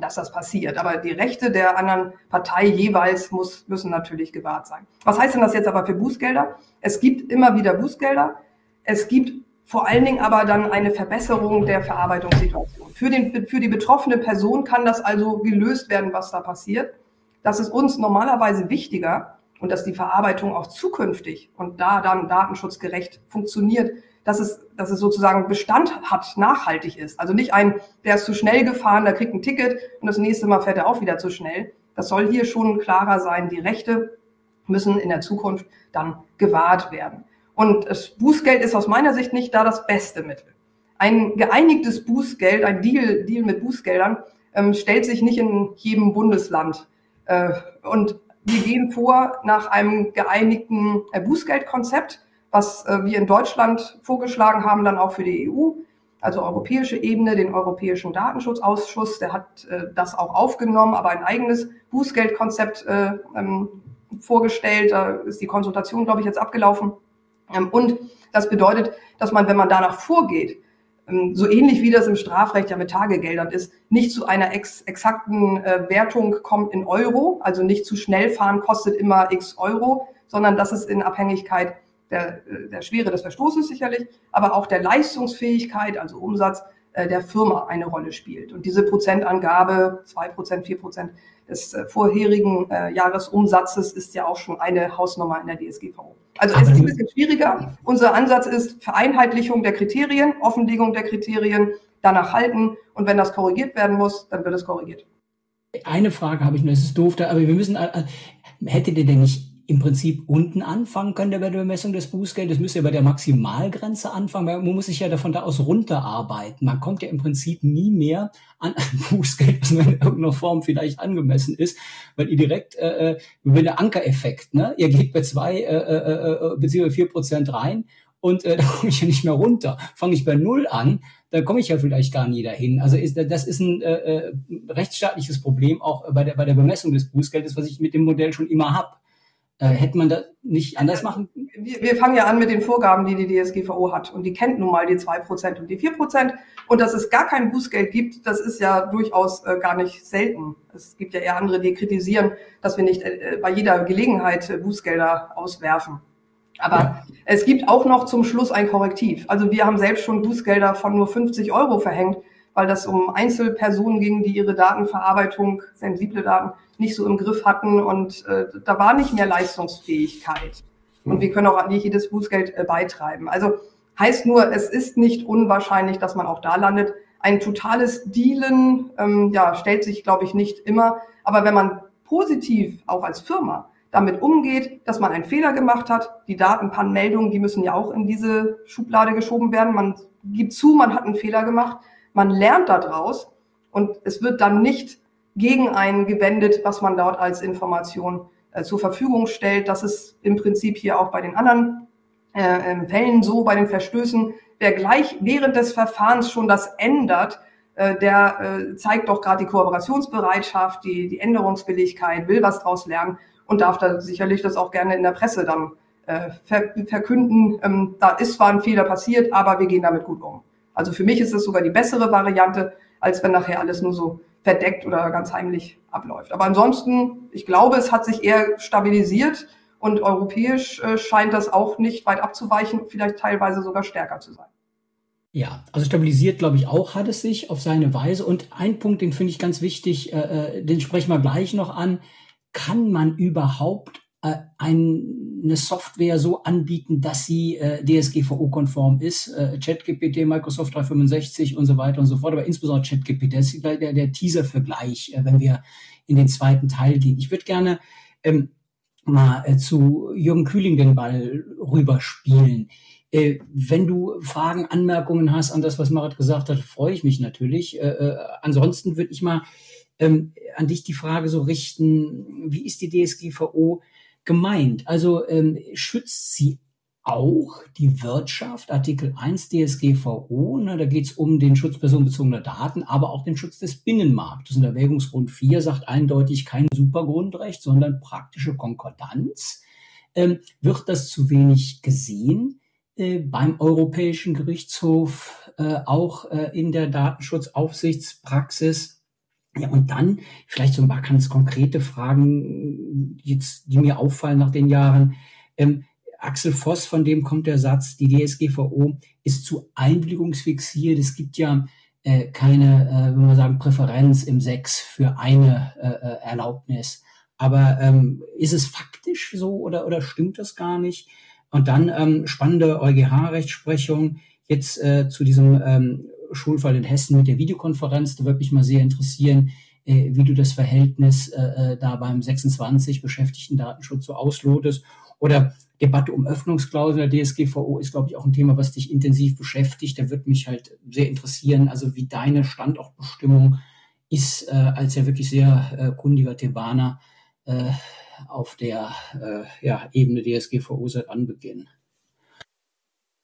dass das passiert. Aber die Rechte der anderen Partei jeweils muss, müssen natürlich gewahrt sein. Was heißt denn das jetzt aber für Bußgelder? Es gibt immer wieder Bußgelder. Es gibt vor allen Dingen aber dann eine Verbesserung der Verarbeitungssituation. Für, den, für die betroffene Person kann das also gelöst werden, was da passiert. Das ist uns normalerweise wichtiger und dass die Verarbeitung auch zukünftig und da dann datenschutzgerecht funktioniert, dass es, dass es sozusagen Bestand hat, nachhaltig ist. Also nicht ein, der ist zu schnell gefahren, der kriegt ein Ticket und das nächste Mal fährt er auch wieder zu schnell. Das soll hier schon klarer sein. Die Rechte müssen in der Zukunft dann gewahrt werden. Und das Bußgeld ist aus meiner Sicht nicht da das beste Mittel. Ein geeinigtes Bußgeld, ein Deal, Deal mit Bußgeldern, ähm, stellt sich nicht in jedem Bundesland. Äh, und wir gehen vor nach einem geeinigten äh, Bußgeldkonzept was äh, wir in Deutschland vorgeschlagen haben, dann auch für die EU, also europäische Ebene, den Europäischen Datenschutzausschuss, der hat äh, das auch aufgenommen, aber ein eigenes Bußgeldkonzept äh, ähm, vorgestellt. Da ist die Konsultation, glaube ich, jetzt abgelaufen. Ähm, und das bedeutet, dass man, wenn man danach vorgeht, ähm, so ähnlich wie das im Strafrecht ja mit Tagegeldern ist, nicht zu einer ex exakten Wertung kommt in Euro, also nicht zu schnell fahren kostet immer x Euro, sondern dass es in Abhängigkeit der, der Schwere des Verstoßes sicherlich, aber auch der Leistungsfähigkeit, also Umsatz äh, der Firma eine Rolle spielt. Und diese Prozentangabe, zwei Prozent, vier Prozent des äh, vorherigen äh, Jahresumsatzes ist ja auch schon eine Hausnummer in der DSGVO. Also es ist ein bisschen schwieriger. Unser Ansatz ist Vereinheitlichung der Kriterien, Offenlegung der Kriterien, danach halten und wenn das korrigiert werden muss, dann wird es korrigiert. Eine Frage habe ich nur, es ist doof, aber wir müssen, hättet ihr denn nicht im Prinzip unten anfangen könnte bei der Bemessung des Bußgeldes, müsste ja bei der Maximalgrenze anfangen, weil man muss sich ja davon da aus runterarbeiten. Man kommt ja im Prinzip nie mehr an ein Bußgeld, was in irgendeiner Form vielleicht angemessen ist, weil ihr direkt äh, äh über den Ankereffekt, ne? Ihr geht bei zwei äh, äh, äh, beziehungsweise vier Prozent rein und äh, da komme ich ja nicht mehr runter. Fange ich bei null an, da komme ich ja vielleicht gar nie dahin. Also ist, das ist ein äh, äh rechtsstaatliches Problem auch bei der, bei der Bemessung des Bußgeldes, was ich mit dem Modell schon immer habe. Äh, hätte man das nicht anders machen? Wir, wir, fangen ja an mit den Vorgaben, die die DSGVO hat. Und die kennt nun mal die zwei Prozent und die vier Prozent. Und dass es gar kein Bußgeld gibt, das ist ja durchaus äh, gar nicht selten. Es gibt ja eher andere, die kritisieren, dass wir nicht äh, bei jeder Gelegenheit äh, Bußgelder auswerfen. Aber ja. es gibt auch noch zum Schluss ein Korrektiv. Also wir haben selbst schon Bußgelder von nur 50 Euro verhängt, weil das um Einzelpersonen ging, die ihre Datenverarbeitung, sensible Daten, nicht so im Griff hatten und äh, da war nicht mehr Leistungsfähigkeit. Und wir können auch nicht jedes Bußgeld äh, beitreiben. Also heißt nur, es ist nicht unwahrscheinlich, dass man auch da landet. Ein totales Dealen ähm, ja, stellt sich, glaube ich, nicht immer. Aber wenn man positiv auch als Firma damit umgeht, dass man einen Fehler gemacht hat, die Datenpan-Meldungen, die müssen ja auch in diese Schublade geschoben werden. Man gibt zu, man hat einen Fehler gemacht, man lernt daraus und es wird dann nicht gegen einen gewendet, was man dort als Information äh, zur Verfügung stellt. Das ist im Prinzip hier auch bei den anderen äh, ähm, Fällen so, bei den Verstößen. Wer gleich während des Verfahrens schon das ändert, äh, der äh, zeigt doch gerade die Kooperationsbereitschaft, die, die Änderungswilligkeit, will was draus lernen und darf da sicherlich das auch gerne in der Presse dann äh, ver verkünden. Ähm, da ist zwar ein Fehler passiert, aber wir gehen damit gut um. Also für mich ist es sogar die bessere Variante, als wenn nachher alles nur so verdeckt oder ganz heimlich abläuft. Aber ansonsten, ich glaube, es hat sich eher stabilisiert Und europäisch äh, scheint das auch nicht weit abzuweichen, vielleicht teilweise sogar stärker zu sein. Ja, also stabilisiert, glaube ich, auch hat es sich auf seine Weise. Und ein Punkt, den finde ich ganz wichtig, äh, äh den sprechen wir gleich noch an. Kann man überhaupt eine Software so anbieten, dass sie äh, DSGVO-konform ist? Äh, ChatGPT, Microsoft 365 und so weiter und so fort. Aber insbesondere ChatGPT, das ist der, der Teaser für gleich, äh, wenn wir in den zweiten Teil gehen. Ich würde gerne ähm, mal äh, zu Jürgen Kühling den Ball rüberspielen. Äh, wenn du Fragen, Anmerkungen hast an das, was Marit gesagt hat, freue ich mich natürlich. Äh, äh, ansonsten würde ich mal ähm, an dich die Frage so richten, wie ist die DSGVO gemeint? Also ähm, schützt sie auch die Wirtschaft, Artikel 1 DSGVO, ne, da geht es um den Schutz personenbezogener Daten, aber auch den Schutz des Binnenmarktes. Und Erwägungsgrund 4 sagt eindeutig kein Supergrundrecht, sondern praktische Konkordanz. Ähm, wird das zu wenig gesehen? Äh, beim Europäischen Gerichtshof, äh, auch äh, in der Datenschutzaufsichtspraxis. Ja, und dann vielleicht so ein paar ganz konkrete Fragen, jetzt, die mir auffallen nach den Jahren. Ähm, Axel Voss, von dem kommt der Satz, die DSGVO ist zu einwilligungsfixiert. Es gibt ja äh, keine, äh, wenn man sagen, Präferenz im Sex für eine äh, äh Erlaubnis. Aber ähm, ist es faktisch so oder, oder stimmt das gar nicht? Und dann ähm, spannende EuGH-Rechtsprechung jetzt äh, zu diesem ähm, Schulfall in Hessen mit der Videokonferenz. Da würde mich mal sehr interessieren, äh, wie du das Verhältnis äh, äh da beim 26 Beschäftigten Datenschutz so auslotest. Oder Debatte um Öffnungsklausel der DSGVO ist, glaube ich, auch ein Thema, was dich intensiv beschäftigt. Da würde mich halt sehr interessieren, also wie deine Standortbestimmung ist, als ja wirklich sehr kundiger Thebaner. Auf der ja, Ebene DSGVO seit Anbeginn.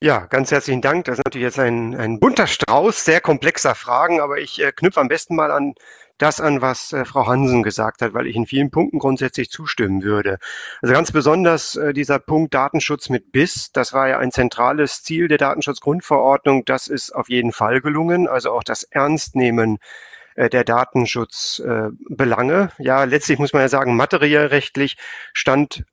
Ja, ganz herzlichen Dank. Das ist natürlich jetzt ein, ein bunter Strauß sehr komplexer Fragen, aber ich äh, knüpfe am besten mal an das an, was äh, Frau Hansen gesagt hat, weil ich in vielen Punkten grundsätzlich zustimmen würde. Also ganz besonders äh, dieser Punkt Datenschutz mit BIS, das war ja ein zentrales Ziel der Datenschutzgrundverordnung. Das ist auf jeden Fall gelungen. Also auch das Ernstnehmen äh, der Datenschutzbelange. ja, letztlich muss man ja sagen, materiell rechtlich stand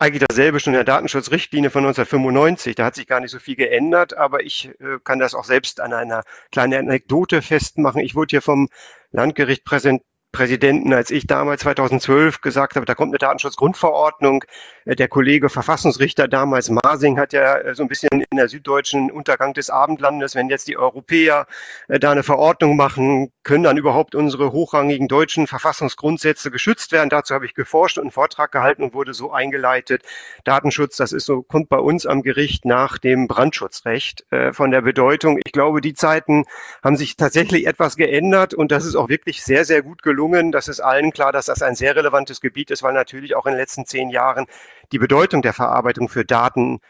eigentlich dasselbe schon in der Datenschutzrichtlinie von 1995. Da hat sich gar nicht so viel geändert, aber ich äh, kann das auch selbst an einer kleinen Anekdote festmachen. Ich wurde hier vom Landgericht präsent, Präsidenten, als ich damals 2012 gesagt habe, da kommt eine Datenschutzgrundverordnung. Äh, der Kollege Verfassungsrichter damals Masing hat ja äh, so ein bisschen in der süddeutschen Untergang des Abendlandes, wenn jetzt die Europäer äh, da eine Verordnung machen, können dann überhaupt unsere hochrangigen deutschen Verfassungsgrundsätze geschützt werden? Dazu habe ich geforscht und einen Vortrag gehalten und wurde so eingeleitet. Datenschutz, das ist so, kommt bei uns am Gericht nach dem Brandschutzrecht von der Bedeutung. Ich glaube, die Zeiten haben sich tatsächlich etwas geändert und das ist auch wirklich sehr, sehr gut gelungen gelungen. Das ist allen klar, dass das ein sehr relevantes Gebiet ist, weil natürlich auch in den letzten zehn Jahren die Bedeutung der Verarbeitung für Daten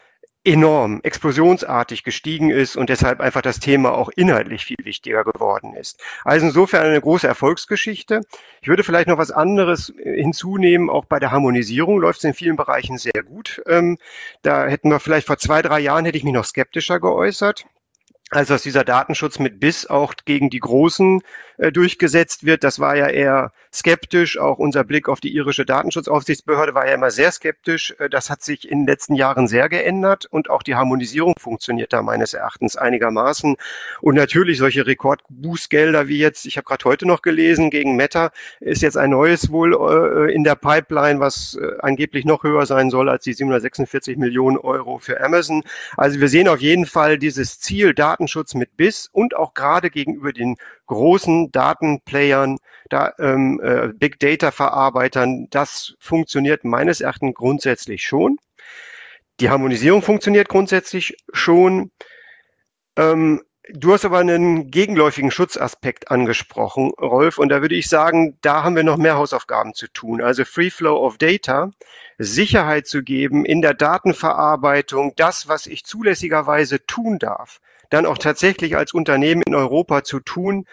enorm, explosionsartig gestiegen ist und deshalb einfach das Thema auch inhaltlich viel wichtiger geworden ist. Also insofern eine große Erfolgsgeschichte. Ich würde vielleicht noch was anderes hinzunehmen. Auch bei der Harmonisierung läuft es in vielen Bereichen sehr gut. Ähm, da hätten wir vielleicht vor zwei, drei Jahren hätte ich mich noch skeptischer geäußert also dass dieser Datenschutz mit BIS auch gegen die Großen äh, durchgesetzt wird. Das war ja eher skeptisch. Auch unser Blick auf die irische Datenschutzaufsichtsbehörde war ja immer sehr skeptisch. Äh, das hat sich in den letzten Jahren sehr geändert und auch die Harmonisierung funktioniert da meines Erachtens einigermaßen. Und natürlich solche Rekordbußgelder wie jetzt, ich habe gerade heute noch gelesen, gegen Meta ist jetzt ein neues wohl äh, in der Pipeline, was äh, angeblich noch höher sein soll als die 746 Millionen Euro für Amazon. Also wir sehen auf jeden Fall dieses Ziel, Daten Datenschutz mit BIS und auch gerade gegenüber den großen Datenplayern, da, ähm, äh, Big Data Verarbeitern, das funktioniert meines Erachtens grundsätzlich schon. Die Harmonisierung funktioniert grundsätzlich schon. Ähm, Du hast aber einen gegenläufigen Schutzaspekt angesprochen, Rolf, und da würde ich sagen, da haben wir noch mehr Hausaufgaben zu tun. Also Free Flow of Data, Sicherheit zu geben in der Datenverarbeitung, das, was ich zulässigerweise tun darf dann auch tatsächlich als Unternehmen in Europa zu tun,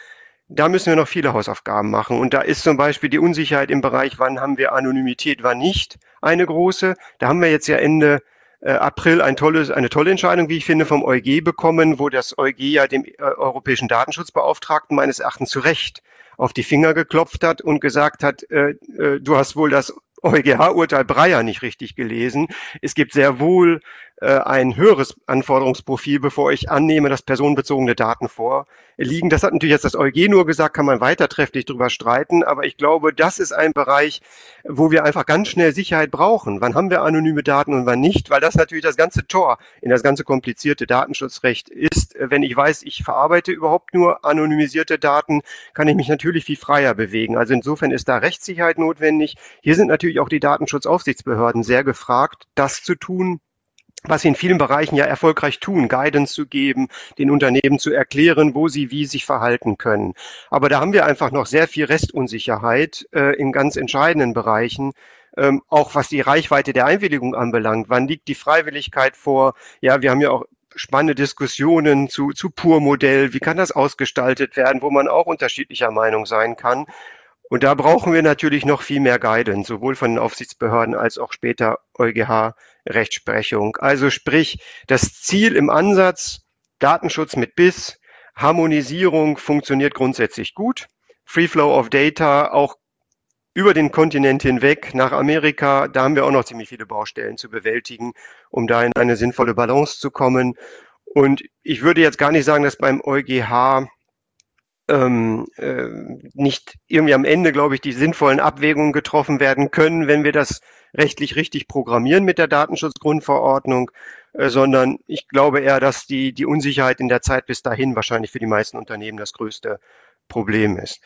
da müssen wir noch viele Hausaufgaben machen. Und da ist zum Beispiel die Unsicherheit im Bereich, wann haben wir Anonymität, wann nicht, eine große. Da haben wir jetzt ja Ende äh, April ein tolles, eine tolle Entscheidung, wie ich finde, vom EuG bekommen, wo das EuG ja dem äh, Europäischen Datenschutzbeauftragten meines Erachtens zu Recht auf die Finger geklopft hat und gesagt hat, äh, äh, du hast wohl das EuGH-Urteil Breyer nicht richtig gelesen. Es gibt sehr wohl ein höheres Anforderungsprofil, bevor ich annehme, dass personenbezogene Daten vorliegen. Das hat natürlich jetzt das EuG nur gesagt, kann man weiter trefflich drüber streiten, aber ich glaube, das ist ein Bereich, wo wir einfach ganz schnell Sicherheit brauchen. Wann haben wir anonyme Daten und wann nicht? Weil das natürlich das ganze Tor in das ganze komplizierte Datenschutzrecht ist. Wenn ich weiß, ich verarbeite überhaupt nur anonymisierte Daten, kann ich mich natürlich viel freier bewegen. Also insofern ist da Rechtssicherheit notwendig. Hier sind natürlich auch die Datenschutzaufsichtsbehörden sehr gefragt, das zu tun, was sie in vielen Bereichen ja erfolgreich tun, Guidance zu geben, den Unternehmen zu erklären, wo sie wie sich verhalten können. Aber da haben wir einfach noch sehr viel Restunsicherheit äh, in ganz entscheidenden Bereichen, ähm, auch was die Reichweite der Einwilligung anbelangt. Wann liegt die Freiwilligkeit vor? Ja, wir haben ja auch spannende Diskussionen zu, zu Pur-Modell. Wie kann das ausgestaltet werden, wo man auch unterschiedlicher Meinung sein kann? Und da brauchen wir natürlich noch viel mehr Guidance, sowohl von den Aufsichtsbehörden als auch später EuGH-Rechtsprechung. Also sprich, das Ziel im Ansatz, Datenschutz mit BIS, Harmonisierung funktioniert grundsätzlich gut. Free Flow of Data auch über den Kontinent hinweg nach Amerika, da haben wir auch noch ziemlich viele Baustellen zu bewältigen, um da in eine sinnvolle Balance zu kommen. Und ich würde jetzt gar nicht sagen, dass beim EuGH ähm, äh, nicht irgendwie am Ende, glaube ich, die sinnvollen Abwägungen getroffen werden können, wenn wir das rechtlich richtig programmieren mit der Datenschutzgrundverordnung, äh, sondern ich glaube eher, dass die, die Unsicherheit in der Zeit bis dahin wahrscheinlich für die meisten Unternehmen das größte Problem ist.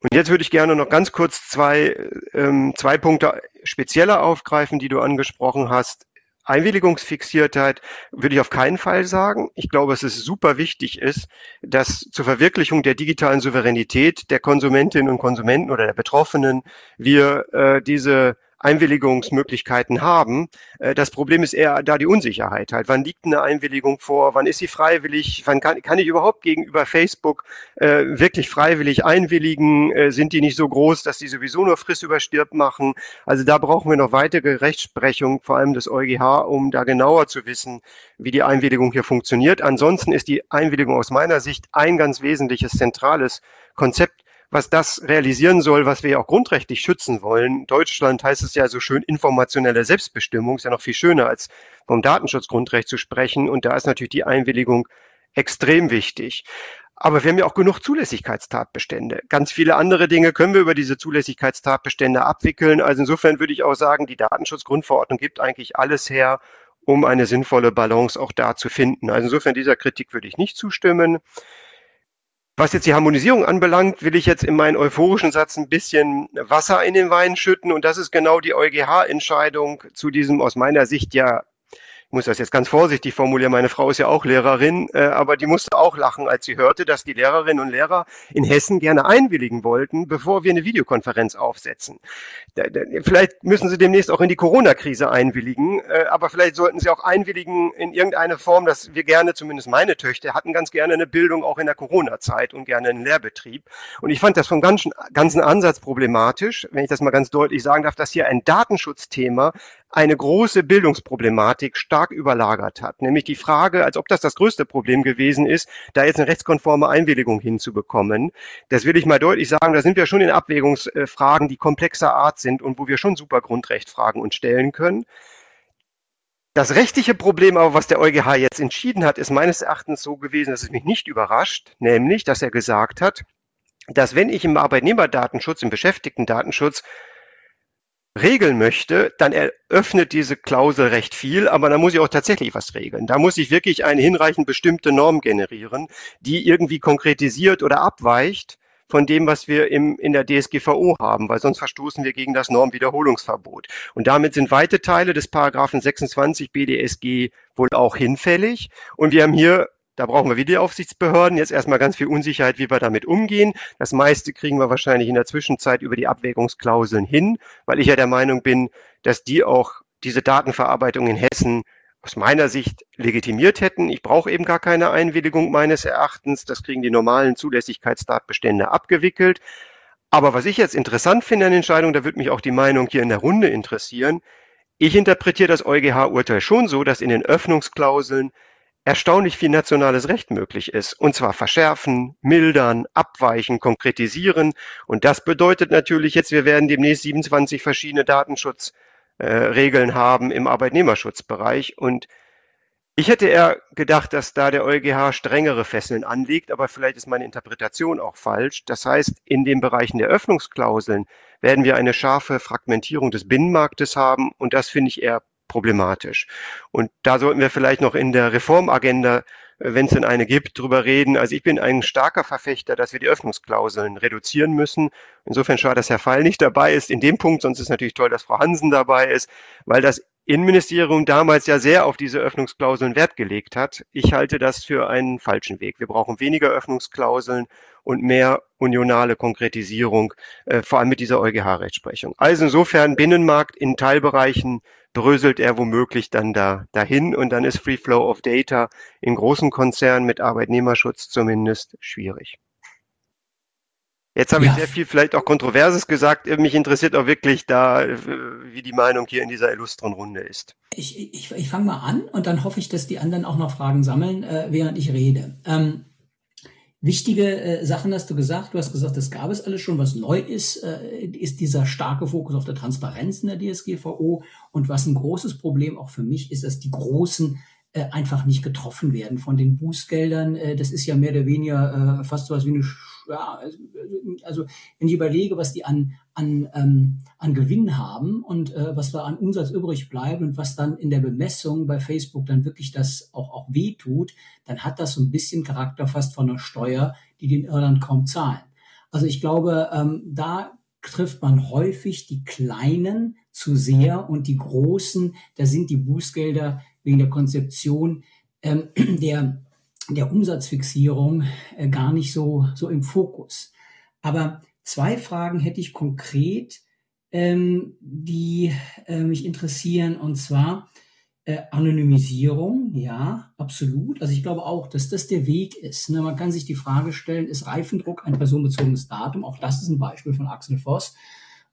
Und jetzt würde ich gerne noch ganz kurz zwei, ähm, zwei Punkte spezieller aufgreifen, die du angesprochen hast. Einwilligungsfixiertheit würde ich auf keinen Fall sagen. Ich glaube, dass es super wichtig ist, dass zur Verwirklichung der digitalen Souveränität der Konsumentinnen und Konsumenten oder der Betroffenen wir äh, diese Einwilligungsmöglichkeiten haben. Äh, das Problem ist eher da die Unsicherheit halt. Wann liegt eine Einwilligung vor? Wann ist sie freiwillig? Wann kann, kann ich überhaupt gegenüber Facebook äh, wirklich freiwillig einwilligen? Äh, sind die nicht so groß, dass die sowieso nur Friss überstirbt machen? Also da brauchen wir noch weitere Rechtsprechung, vor allem des EuGH, um da genauer zu wissen, wie die Einwilligung hier funktioniert. Ansonsten ist die Einwilligung aus meiner Sicht ein ganz wesentliches zentrales Konzept was das realisieren soll, was wir ja auch grundrechtlich schützen wollen. Deutschland heißt es ja so schön informationelle Selbstbestimmung, ist ja noch viel schöner als vom Datenschutzgrundrecht zu sprechen. Und da ist natürlich die Einwilligung extrem wichtig. Aber wir haben ja auch genug Zulässigkeitstatbestände. Ganz viele andere Dinge können wir über diese Zulässigkeitstatbestände abwickeln. Also insofern würde ich auch sagen, die Datenschutzgrundverordnung gibt eigentlich alles her, um eine sinnvolle Balance auch da zu finden. Also insofern dieser Kritik würde ich nicht zustimmen. Was jetzt die Harmonisierung anbelangt, will ich jetzt in meinen euphorischen Satz ein bisschen Wasser in den Wein schütten. Und das ist genau die EuGH-Entscheidung zu diesem aus meiner Sicht ja muss das jetzt ganz vorsichtig formulieren, meine Frau ist ja auch Lehrerin, äh, aber die musste auch lachen, als sie hörte, dass die Lehrerinnen und Lehrer in Hessen gerne einwilligen wollten, bevor wir eine Videokonferenz aufsetzen. Da, da, vielleicht müssen sie demnächst auch in die Corona-Krise einwilligen, äh, aber vielleicht sollten sie auch einwilligen in irgendeine Form, dass wir gerne, zumindest meine Töchter, hatten ganz gerne eine Bildung auch in der Corona-Zeit und gerne einen Lehrbetrieb. Und ich fand das vom ganzen, ganzen Ansatz problematisch, wenn ich das mal ganz deutlich sagen darf, dass hier ein Datenschutzthema eine große Bildungsproblematik stark überlagert hat. Nämlich die Frage, als ob das das größte Problem gewesen ist, da jetzt eine rechtskonforme Einwilligung hinzubekommen. Das will ich mal deutlich sagen. Da sind wir schon in Abwägungsfragen, die komplexer Art sind und wo wir schon super Grundrechtfragen uns stellen können. Das rechtliche Problem aber, was der EuGH jetzt entschieden hat, ist meines Erachtens so gewesen, dass es mich nicht überrascht, nämlich, dass er gesagt hat, dass wenn ich im Arbeitnehmerdatenschutz, im Beschäftigtendatenschutz regeln möchte, dann eröffnet diese Klausel recht viel, aber da muss ich auch tatsächlich was regeln. Da muss ich wirklich eine hinreichend bestimmte Norm generieren, die irgendwie konkretisiert oder abweicht von dem, was wir im, in der DSGVO haben, weil sonst verstoßen wir gegen das Normwiederholungsverbot. Und damit sind weite Teile des Paragraphen 26 BDSG wohl auch hinfällig. Und wir haben hier da brauchen wir wieder Aufsichtsbehörden. Jetzt erstmal ganz viel Unsicherheit, wie wir damit umgehen. Das meiste kriegen wir wahrscheinlich in der Zwischenzeit über die Abwägungsklauseln hin, weil ich ja der Meinung bin, dass die auch diese Datenverarbeitung in Hessen aus meiner Sicht legitimiert hätten. Ich brauche eben gar keine Einwilligung meines Erachtens. Das kriegen die normalen Zulässigkeitstatbestände abgewickelt. Aber was ich jetzt interessant finde an der Entscheidung, da wird mich auch die Meinung hier in der Runde interessieren. Ich interpretiere das EuGH-Urteil schon so, dass in den Öffnungsklauseln erstaunlich viel nationales Recht möglich ist. Und zwar verschärfen, mildern, abweichen, konkretisieren. Und das bedeutet natürlich jetzt, wir werden demnächst 27 verschiedene Datenschutzregeln äh, haben im Arbeitnehmerschutzbereich. Und ich hätte eher gedacht, dass da der EuGH strengere Fesseln anlegt, aber vielleicht ist meine Interpretation auch falsch. Das heißt, in den Bereichen der Öffnungsklauseln werden wir eine scharfe Fragmentierung des Binnenmarktes haben und das finde ich eher problematisch. Und da sollten wir vielleicht noch in der Reformagenda, äh, wenn es denn eine gibt, drüber reden. Also ich bin ein starker Verfechter, dass wir die Öffnungsklauseln reduzieren müssen. Insofern schade, dass Herr Fall nicht dabei ist in dem Punkt, sonst ist natürlich toll, dass Frau Hansen dabei ist, weil das Innenministerium damals ja sehr auf diese Öffnungsklauseln Wert gelegt hat. Ich halte das für einen falschen Weg. Wir brauchen weniger Öffnungsklauseln und mehr unionale Konkretisierung, äh, vor allem mit dieser EuGH-Rechtsprechung. Also insofern Binnenmarkt in Teilbereichen bröselt er womöglich dann da dahin und dann ist Free Flow of Data in großen Konzernen mit Arbeitnehmerschutz zumindest schwierig. Jetzt habe ja. ich sehr viel vielleicht auch Kontroverses gesagt. Mich interessiert auch wirklich da, äh, wie die Meinung hier in dieser illustren Runde ist. Ich, ich, ich fange mal an und dann hoffe ich, dass die anderen auch noch Fragen sammeln, äh, während ich rede. Ähm, wichtige äh, Sachen hast du gesagt. Du hast gesagt, das gab es alles schon. Was neu ist, äh, ist dieser starke Fokus auf der Transparenz in der DSGVO. Und was ein großes Problem auch für mich ist, dass die großen äh, einfach nicht getroffen werden von den Bußgeldern. Äh, das ist ja mehr oder weniger fast so was wie eine, ja, also wenn ich überlege, was die an, an, ähm, an Gewinn haben und äh, was da an Umsatz übrig bleibt und was dann in der Bemessung bei Facebook dann wirklich das auch, auch wehtut, dann hat das so ein bisschen Charakter fast von einer Steuer, die den Irland kaum zahlen. Also ich glaube, ähm, da trifft man häufig die Kleinen zu sehr und die Großen, da sind die Bußgelder wegen der Konzeption ähm, der, der Umsatzfixierung äh, gar nicht so, so im Fokus. Aber zwei Fragen hätte ich konkret, ähm, die äh, mich interessieren, und zwar äh, Anonymisierung, ja, absolut. Also ich glaube auch, dass das der Weg ist. Ne? Man kann sich die Frage stellen, ist Reifendruck ein personenbezogenes Datum? Auch das ist ein Beispiel von Axel Voss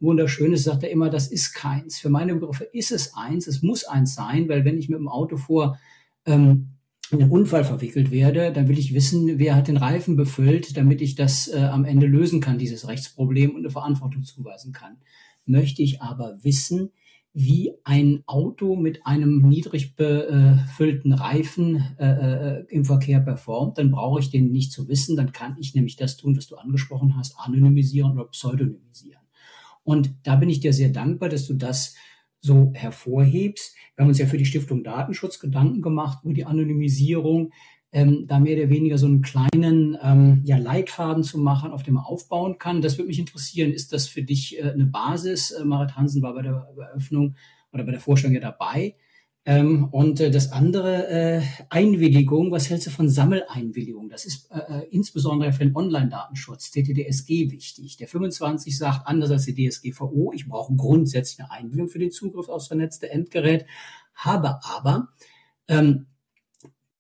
wunderschön ist, sagt er immer, das ist keins. Für meine Begriffe ist es eins, es muss eins sein, weil wenn ich mit dem Auto vor ähm, in einen Unfall verwickelt werde, dann will ich wissen, wer hat den Reifen befüllt, damit ich das äh, am Ende lösen kann, dieses Rechtsproblem und eine Verantwortung zuweisen kann. Möchte ich aber wissen, wie ein Auto mit einem niedrig befüllten Reifen äh, äh, im Verkehr performt, dann brauche ich den nicht zu wissen, dann kann ich nämlich das tun, was du angesprochen hast, anonymisieren oder pseudonymisieren. Und da bin ich dir sehr dankbar, dass du das so hervorhebst. Wir haben uns ja für die Stiftung Datenschutz Gedanken gemacht über die Anonymisierung, ähm, da mehr oder weniger so einen kleinen ähm, ja, Leitfaden zu machen, auf dem man aufbauen kann. Das würde mich interessieren. Ist das für dich äh, eine Basis? Äh, Marit Hansen war bei der Eröffnung oder bei der Vorstellung ja dabei. Ähm, und äh, das andere, äh, Einwilligung, was hältst du von Sammeleinwilligung? Das ist äh, äh insbesondere für den Online-Datenschutz, TTDSG, wichtig. Der 25 sagt, anders als die DSGVO, ich brauche grundsätzlich eine Einwilligung für den Zugriff aufs vernetzte Endgerät, habe aber ähm,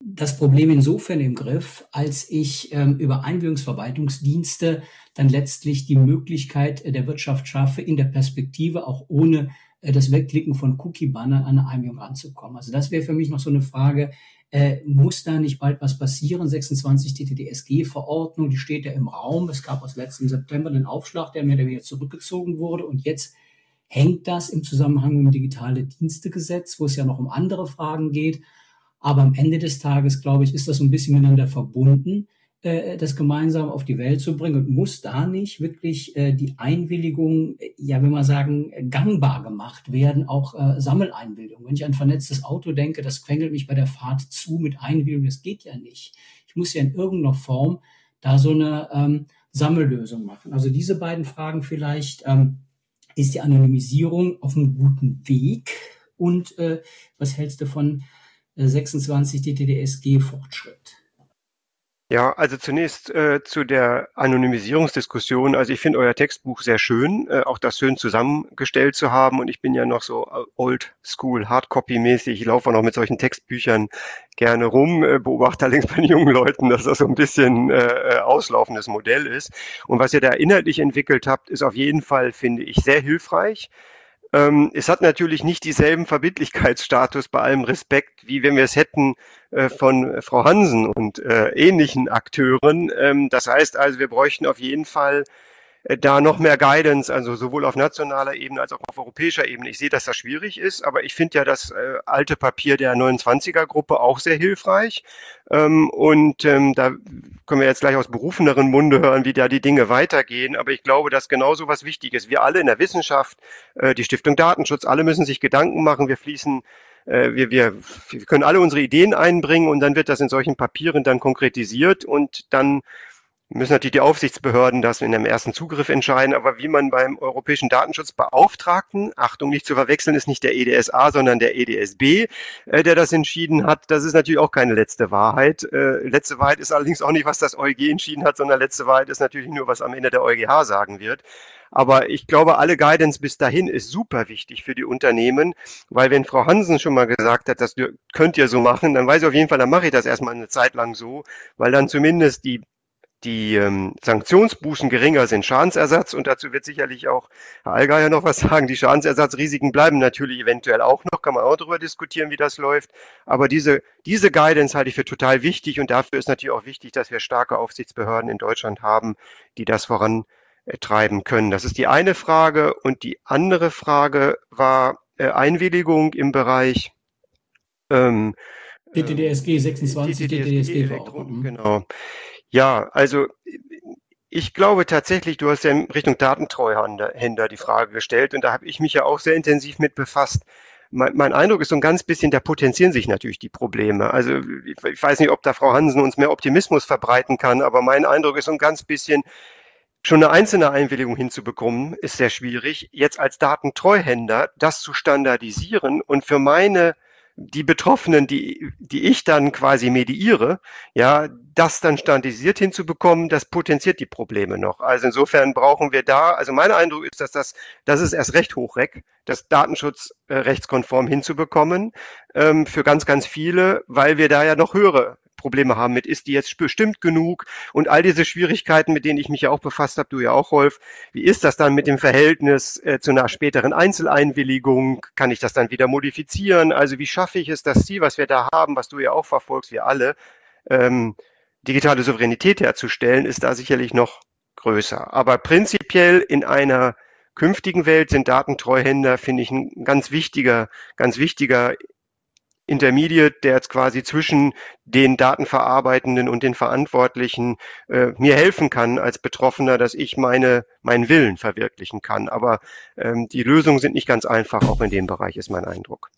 das Problem insofern im Griff, als ich ähm, über Einwilligungsverwaltungsdienste dann letztlich die Möglichkeit der Wirtschaft schaffe, in der Perspektive auch ohne äh, das Wegklicken von Cookie-Banner an eine Einwilligung ranzukommen. Also das wäre für mich noch so eine Frage, äh, muss da nicht bald was passieren? 26 TTDSG-Verordnung, die steht ja im Raum. Es gab aus letzten September einen Aufschlag, der mehr oder weniger zurückgezogen wurde. Und jetzt hängt das im Zusammenhang mit dem digitale Dienstegesetz, wo es ja noch um andere Fragen geht. Aber am Ende des Tages, glaube ich, ist das so ein bisschen miteinander verbunden. Äh, das gemeinsam auf die Welt zu bringen und muss da nicht wirklich äh, die Einwilligung, äh, ja, wenn man sagen, gangbar gemacht werden, auch äh, Sammeleinwilligung. Wenn ich an vernetztes Auto denke, das quengelt mich bei der Fahrt zu mit Einwilligung, das geht ja nicht. Ich muss ja in irgendeiner Form da so eine ähm, Sammellösung machen. Also diese beiden Fragen vielleicht, ähm, ist die Anonymisierung auf einem guten Weg und äh, was hältst du von 26 DTDSG Fortschritt? Ja, also zunächst äh, zu der Anonymisierungsdiskussion. Also ich finde euer Textbuch sehr schön, äh, auch das schön zusammengestellt zu haben. Und ich bin ja noch so äh, old school, Hardcopy-mäßig. Ich laufe auch noch mit solchen Textbüchern gerne rum, äh, beobachte allerdings bei den jungen Leuten, dass das so ein bisschen äh, äh, auslaufendes Modell ist. Und was ihr da inhaltlich entwickelt habt, ist auf jeden Fall, finde ich, sehr hilfreich Ähm, es hat natürlich nicht dieselben Verbindlichkeitsstatus bei allem Respekt, wie wenn wir es hätten äh, von Frau Hansen und äh, ähnlichen Akteuren. Ähm, das heißt also, wir bräuchten auf jeden Fall äh, da noch mehr Guidance, also sowohl auf nationaler Ebene als auch auf europäischer Ebene. Ich sehe, dass das schwierig ist, aber ich finde ja das äh, alte Papier der 29er-Gruppe auch sehr hilfreich. Ähm, und ähm, da können wir jetzt gleich aus berufeneren Munde hören, wie da die Dinge weitergehen. Aber ich glaube, dass genauso was wichtig ist. Wir alle in der Wissenschaft, äh, die Stiftung Datenschutz, alle müssen sich Gedanken machen. Wir fließen äh, wir, wir, wir können alle unsere Ideen einbringen und dann wird das in solchen Papieren dann konkretisiert und dann müssen natürlich die Aufsichtsbehörden das in einem ersten Zugriff entscheiden, aber wie man beim Europäischen Datenschutzbeauftragten, Achtung, nicht zu verwechseln, ist nicht der EDSA, sondern der EDSB, äh, der das entschieden hat, das ist natürlich auch keine letzte Wahrheit. Äh, letzte Wahrheit ist allerdings auch nicht, was das EuG entschieden hat, sondern letzte Wahrheit ist natürlich nur, was am Ende der EuGH sagen wird. Aber ich glaube, alle Guidance bis dahin ist super wichtig für die Unternehmen, weil wenn Frau Hansen schon mal gesagt hat, das könnt ihr so machen, dann weiß ich auf jeden Fall, dann mache ich das erstmal eine Zeit lang so, weil dann zumindest die die ähm, Sanktionsbußen geringer sind. Schadensersatz, und dazu wird sicherlich auch Herr Allgeier noch was sagen, die Schadensersatzrisiken bleiben natürlich eventuell auch noch, kann man auch darüber diskutieren, wie das läuft. Aber diese, diese Guidance halte ich für total wichtig und dafür ist natürlich auch wichtig, dass wir starke Aufsichtsbehörden in Deutschland haben, die das vorantreiben können. Das ist die eine Frage. Und die andere Frage war äh, Einwilligung im Bereich ähm, DTDSG 26, DTDSG, DTDSG Genau. Ja, also ich glaube tatsächlich, du hast ja in Richtung Datentreuhänder die Frage gestellt und da habe ich mich ja auch sehr intensiv mit befasst. Mein, mein Eindruck ist so ein ganz bisschen, da potenzieren sich natürlich die Probleme. Also ich, ich weiß nicht, ob da Frau Hansen uns mehr Optimismus verbreiten kann, aber mein Eindruck ist so ein ganz bisschen, Schon eine einzelne Einwilligung hinzubekommen, ist sehr schwierig. Jetzt als Datentreuhänder das zu standardisieren und für meine die Betroffenen, die, die ich dann quasi mediiere, ja, das dann standardisiert hinzubekommen, das potenziert die Probleme noch. Also insofern brauchen wir da, also mein Eindruck ist, dass das, das ist erst recht hochreck, das Datenschutz äh, rechtskonform hinzubekommen, ähm, für ganz, ganz viele, weil wir da ja noch höhere Probleme haben mit, ist die jetzt bestimmt genug und all diese Schwierigkeiten, mit denen ich mich ja auch befasst habe, du ja auch, Rolf, wie ist das dann mit dem Verhältnis äh, zu einer späteren Einzeleinwilligung? Kann ich das dann wieder modifizieren? Also wie schaffe ich es, das Ziel, was wir da haben, was du ja auch verfolgst, wir alle, ähm, digitale Souveränität herzustellen, ist da sicherlich noch größer. Aber prinzipiell in einer künftigen Welt sind Datentreuhänder, finde ich, ein ganz wichtiger, ganz wichtiger Intermediate, der jetzt quasi zwischen den Datenverarbeitenden und den Verantwortlichen äh, mir helfen kann als Betroffener, dass ich meine, meinen Willen verwirklichen kann. Aber ähm, die Lösungen sind nicht ganz einfach, auch in dem Bereich ist mein Eindruck.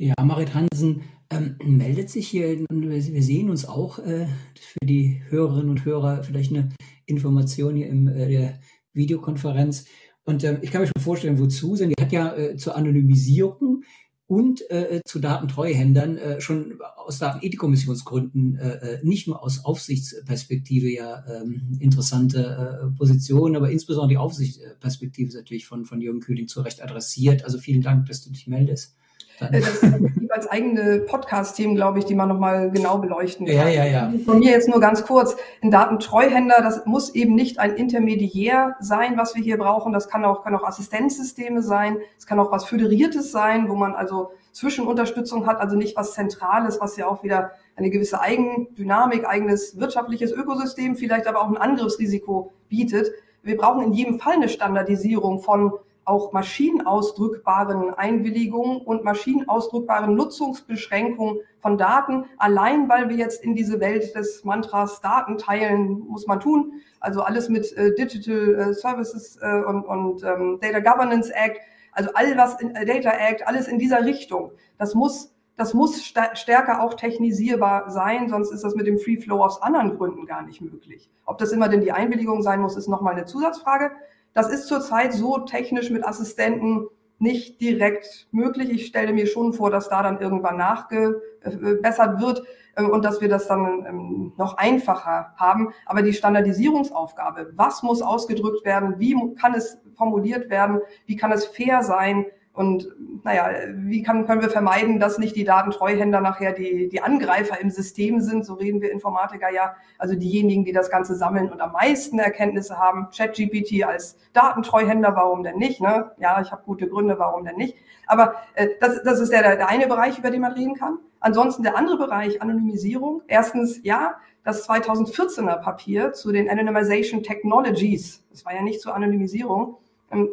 Ja, Marit Hansen ähm, meldet sich hier, wir sehen uns auch äh, für die Hörerinnen und Hörer vielleicht eine Information hier in äh, der Videokonferenz. Und äh, ich kann mir schon vorstellen, wozu, denn die hat ja äh, zur Anonymisierung und äh, zu Datentreuhändern äh, schon aus Datenethikkommissionsgründen äh, äh, nicht nur aus Aufsichtsperspektive ja ähm, interessante äh, Positionen, aber insbesondere die Aufsichtsperspektive ist natürlich von, von Jürgen Kühling zu Recht adressiert. Also vielen Dank, dass du dich meldest. Äh, das ist als eigene Podcast-Themen, glaube ich, die man nochmal genau beleuchten kann. Ja, ja, ja. Von mir jetzt nur ganz kurz. Ein Datentreuhänder, das muss eben nicht ein Intermediär sein, was wir hier brauchen. Das kann auch, kann auch Assistenzsysteme sein. Es kann auch was Föderiertes sein, wo man also Zwischenunterstützung hat, also nicht was Zentrales, was ja auch wieder eine gewisse Eigendynamik, eigenes wirtschaftliches Ökosystem, vielleicht aber auch ein Angriffsrisiko bietet. Wir brauchen in jedem Fall eine Standardisierung von auch maschinenausdrückbaren Einwilligungen und maschinenausdrückbaren Nutzungsbeschränkungen von Daten, allein weil wir jetzt in diese Welt des Mantras Daten teilen, muss man tun. Also alles mit äh, Digital äh, Services äh, und, und ähm, Data Governance Act, also all was in äh, Data Act, alles in dieser Richtung. Das muss das muss stärker auch technisierbar sein, sonst ist das mit dem Free Flow aus anderen Gründen gar nicht möglich. Ob das immer denn die Einwilligung sein muss, ist nochmal eine Zusatzfrage. Das ist zurzeit so technisch mit Assistenten nicht direkt möglich. Ich stelle mir schon vor, dass da dann irgendwann nachgebessert wird äh, und dass wir das dann ähm, noch einfacher haben. Aber die Standardisierungsaufgabe, was muss ausgedrückt werden, wie kann es formuliert werden, wie kann es fair sein, Und naja, wie kann, können wir vermeiden, dass nicht die Datentreuhänder nachher die, die Angreifer im System sind? So reden wir Informatiker ja. Also diejenigen, die das Ganze sammeln und am meisten Erkenntnisse haben. ChatGPT als Datentreuhänder, warum denn nicht? Ne? Ja, ich habe gute Gründe, warum denn nicht? Aber äh, das, das ist der, der eine Bereich, über den man reden kann. Ansonsten der andere Bereich, Anonymisierung. Erstens, ja, das 2014er Papier zu den Anonymization Technologies, das war ja nicht zur Anonymisierung,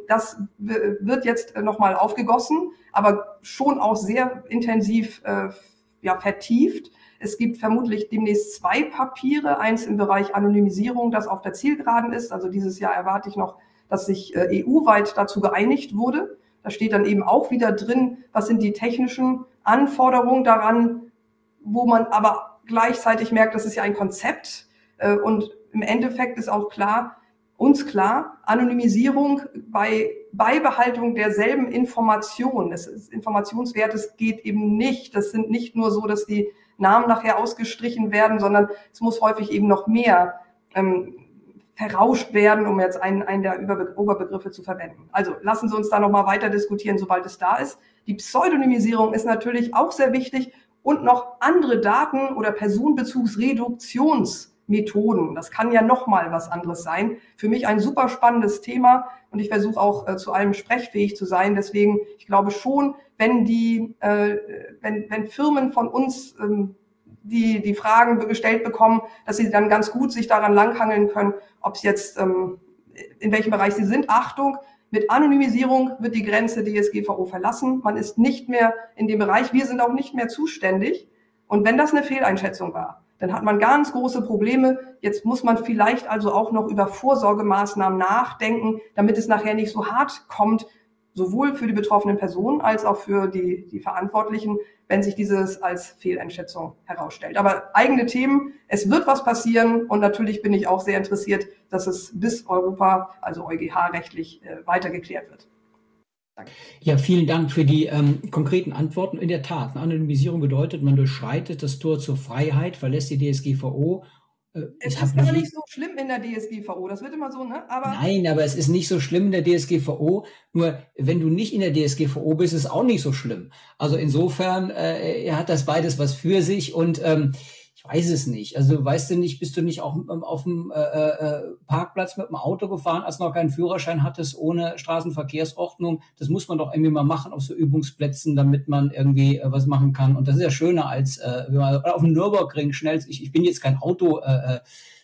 das wird jetzt äh, nochmal aufgegossen, aber schon auch sehr intensiv äh, ja, vertieft. Es gibt vermutlich demnächst zwei Papiere, eins im Bereich Anonymisierung, das auf der Zielgeraden ist. Also dieses Jahr erwarte ich noch, dass sich äh, EU-weit dazu geeinigt wurde. Da steht dann eben auch wieder drin, was sind die technischen Anforderungen daran, wo man aber gleichzeitig merkt, das ist ja ein Konzept. Und im Endeffekt ist auch klar, uns klar, Anonymisierung bei Beibehaltung derselben Information, des Informationswertes geht eben nicht. Das sind nicht nur so, dass die Namen nachher ausgestrichen werden, sondern es muss häufig eben noch mehr ähm, verrauscht werden, um jetzt einen, einen der Überbe Oberbegriffe zu verwenden. Also lassen Sie uns da nochmal weiter diskutieren, sobald es da ist. Die Pseudonymisierung ist natürlich auch sehr wichtig und noch andere Daten- oder Personenbezugsreduktions- Methoden. Das kann ja noch mal was anderes sein. Für mich ein super spannendes Thema und ich versuche auch äh, zu allem sprechfähig zu sein. Deswegen, ich glaube schon, wenn die, äh, wenn, wenn Firmen von uns ähm, die, die Fragen gestellt bekommen, dass sie dann ganz gut sich daran langhangeln können, ob es jetzt, ähm, in welchem Bereich sie sind. Achtung, mit Anonymisierung wird die Grenze DSGVO verlassen. Man ist nicht mehr in dem Bereich. Wir sind auch nicht mehr zuständig. Und wenn das eine Fehleinschätzung war, dann hat man ganz große Probleme. Jetzt muss man vielleicht also auch noch über Vorsorgemaßnahmen nachdenken, damit es nachher nicht so hart kommt, sowohl für die betroffenen Personen als auch für die, die Verantwortlichen, wenn sich dieses als Fehleinschätzung herausstellt. Aber eigene Themen, es wird was passieren und natürlich bin ich auch sehr interessiert, dass es bis Europa, also EuGH rechtlich, äh, weiter geklärt wird. Danke. Ja, vielen Dank für die ähm, konkreten Antworten. In der Tat, eine Anonymisierung bedeutet, man durchschreitet das Tor zur Freiheit, verlässt die DSGVO. Äh, es ist aber nicht so schlimm in der DSGVO, das wird immer so, ne? Aber Nein, aber es ist nicht so schlimm in der DSGVO. Nur wenn du nicht in der DSGVO bist, ist es auch nicht so schlimm. Also insofern äh, hat das beides was für sich und ähm, weiß es nicht. Also weißt du nicht, bist du nicht auch auf dem äh, äh, Parkplatz mit dem Auto gefahren, als noch keinen Führerschein hattest, ohne Straßenverkehrsordnung? Das muss man doch irgendwie mal machen auf so Übungsplätzen, damit man irgendwie äh, was machen kann. Und das ist ja schöner als äh, wenn man auf dem Nürburgring schnell. Ich, ich bin jetzt kein Auto. Äh, äh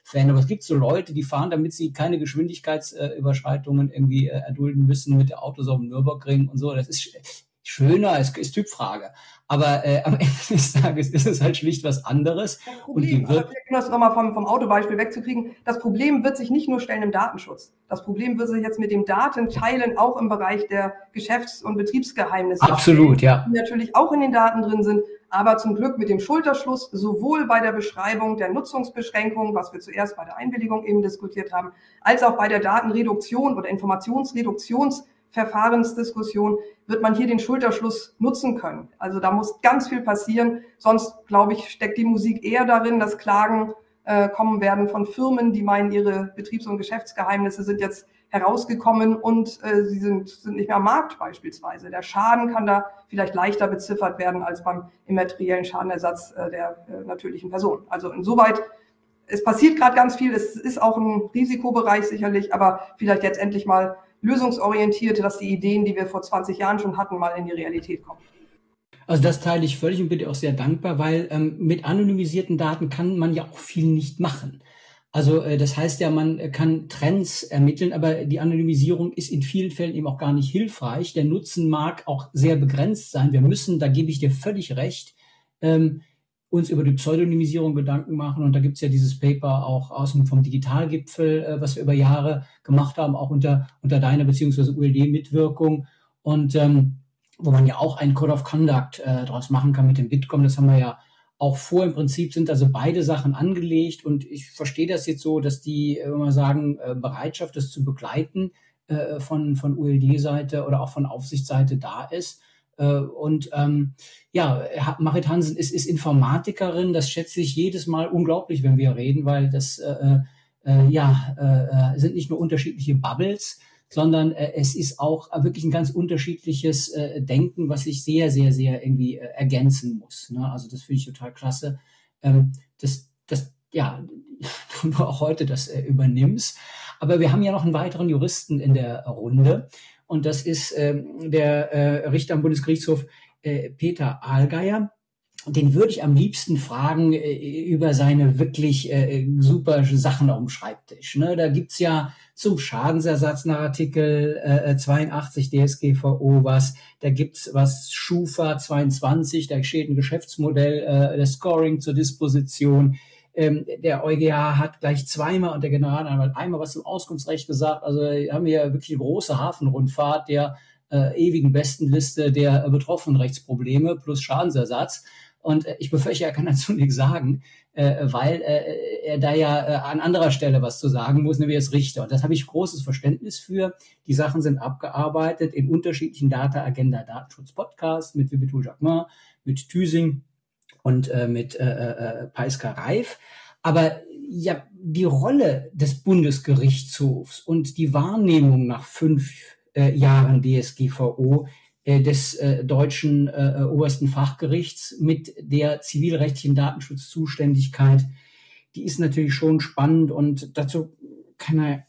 Fan, aber es gibt so Leute, die fahren, damit sie keine Geschwindigkeitsüberschreitungen irgendwie äh, erdulden müssen mit der Autos auf dem Nürburgring und so. Das ist schöner, ist, ist Typfrage. Aber äh, am Ende des Tages ist es halt schlicht was anderes. Das Problem, und die wird das nochmal vom, vom Autobeispiel wegzukriegen, das Problem wird sich nicht nur stellen im Datenschutz. Das Problem wird sich jetzt mit dem Datenteilen auch im Bereich der Geschäfts- und Betriebsgeheimnisse Absolut, ja. Die natürlich auch in den Daten drin sind, aber zum Glück mit dem Schulterschluss sowohl bei der Beschreibung der Nutzungsbeschränkung, was wir zuerst bei der Einwilligung eben diskutiert haben, als auch bei der Datenreduktion oder Informationsreduktions Verfahrensdiskussion wird man hier den Schulterschluss nutzen können. Also da muss ganz viel passieren. Sonst, glaube ich, steckt die Musik eher darin, dass Klagen äh, kommen werden von Firmen, die meinen, ihre Betriebs- und Geschäftsgeheimnisse sind jetzt herausgekommen und äh, sie sind, sind nicht mehr am Markt beispielsweise. Der Schaden kann da vielleicht leichter beziffert werden als beim immateriellen Schadenersatz äh, der äh, natürlichen Person. Also insoweit, es passiert gerade ganz viel. Es ist auch ein Risikobereich sicherlich, aber vielleicht jetzt endlich mal lösungsorientierte, dass die Ideen, die wir vor 20 Jahren schon hatten, mal in die Realität kommen. Also das teile ich völlig und bin dir auch sehr dankbar, weil ähm, mit anonymisierten Daten kann man ja auch viel nicht machen. Also äh, das heißt ja, man kann Trends ermitteln, aber die Anonymisierung ist in vielen Fällen eben auch gar nicht hilfreich. Der Nutzen mag auch sehr begrenzt sein. Wir müssen, da gebe ich dir völlig recht, ähm, uns über die Pseudonymisierung Gedanken machen. Und da gibt es ja dieses Paper auch aus dem, vom Digitalgipfel, äh, was wir über Jahre gemacht haben, auch unter, unter deiner beziehungsweise ULD-Mitwirkung. Und ähm, wo man ja auch einen Code of Conduct äh, daraus machen kann mit dem Bitkom. Das haben wir ja auch vor. Im Prinzip sind also beide Sachen angelegt. Und ich verstehe das jetzt so, dass die, äh, wenn wir sagen, äh, Bereitschaft, das zu begleiten, äh, von, von ULD-Seite oder auch von Aufsichtsseite da ist. Äh, und ähm, ja, Marit Hansen ist, ist Informatikerin. Das schätze ich jedes Mal unglaublich, wenn wir reden, weil das äh, äh, ja äh, sind nicht nur unterschiedliche Bubbles, sondern äh, es ist auch wirklich ein ganz unterschiedliches äh, Denken, was sich sehr, sehr, sehr irgendwie äh, ergänzen muss. Ne? Also das finde ich total klasse. Ähm, das, das, ja, du auch heute das äh, übernimmst. Aber wir haben ja noch einen weiteren Juristen in der Runde. Und das ist ähm, der äh, Richter am Bundesgerichtshof äh, Peter Ahlgeier den würde ich am liebsten fragen äh, über seine wirklich äh, super Sachen auf dem Schreibtisch. Ne? Da gibt's ja zum Schadensersatz nach Artikel äh, 82 DSGVO was, da gibt's was Schufa 22, da steht ein Geschäftsmodell äh, der Scoring zur Disposition. Ähm, der EuGH hat gleich zweimal und der Generalanwalt einmal was zum Auskunftsrecht gesagt. Also haben wir ja wirklich große Hafenrundfahrt der äh, ewigen Bestenliste der äh, betroffenen Rechtsprobleme plus Schadensersatz. Und äh, ich befürchte, er kann dazu nichts sagen, äh, weil äh, er da ja äh, an anderer Stelle was zu sagen muss, nämlich als Richter. Und das habe ich großes Verständnis für. Die Sachen sind abgearbeitet in unterschiedlichen Data Agenda Datenschutz Podcasts mit Vibitul Jacquemin, mit Thüsing und äh, mit äh, äh, Peiska Reif. Aber ja, die Rolle des Bundesgerichtshofs und die Wahrnehmung nach fünf äh, Jahren DSGVO äh, des äh, deutschen äh, äh, obersten Fachgerichts mit der zivilrechtlichen Datenschutzzuständigkeit, die ist natürlich schon spannend und dazu kann er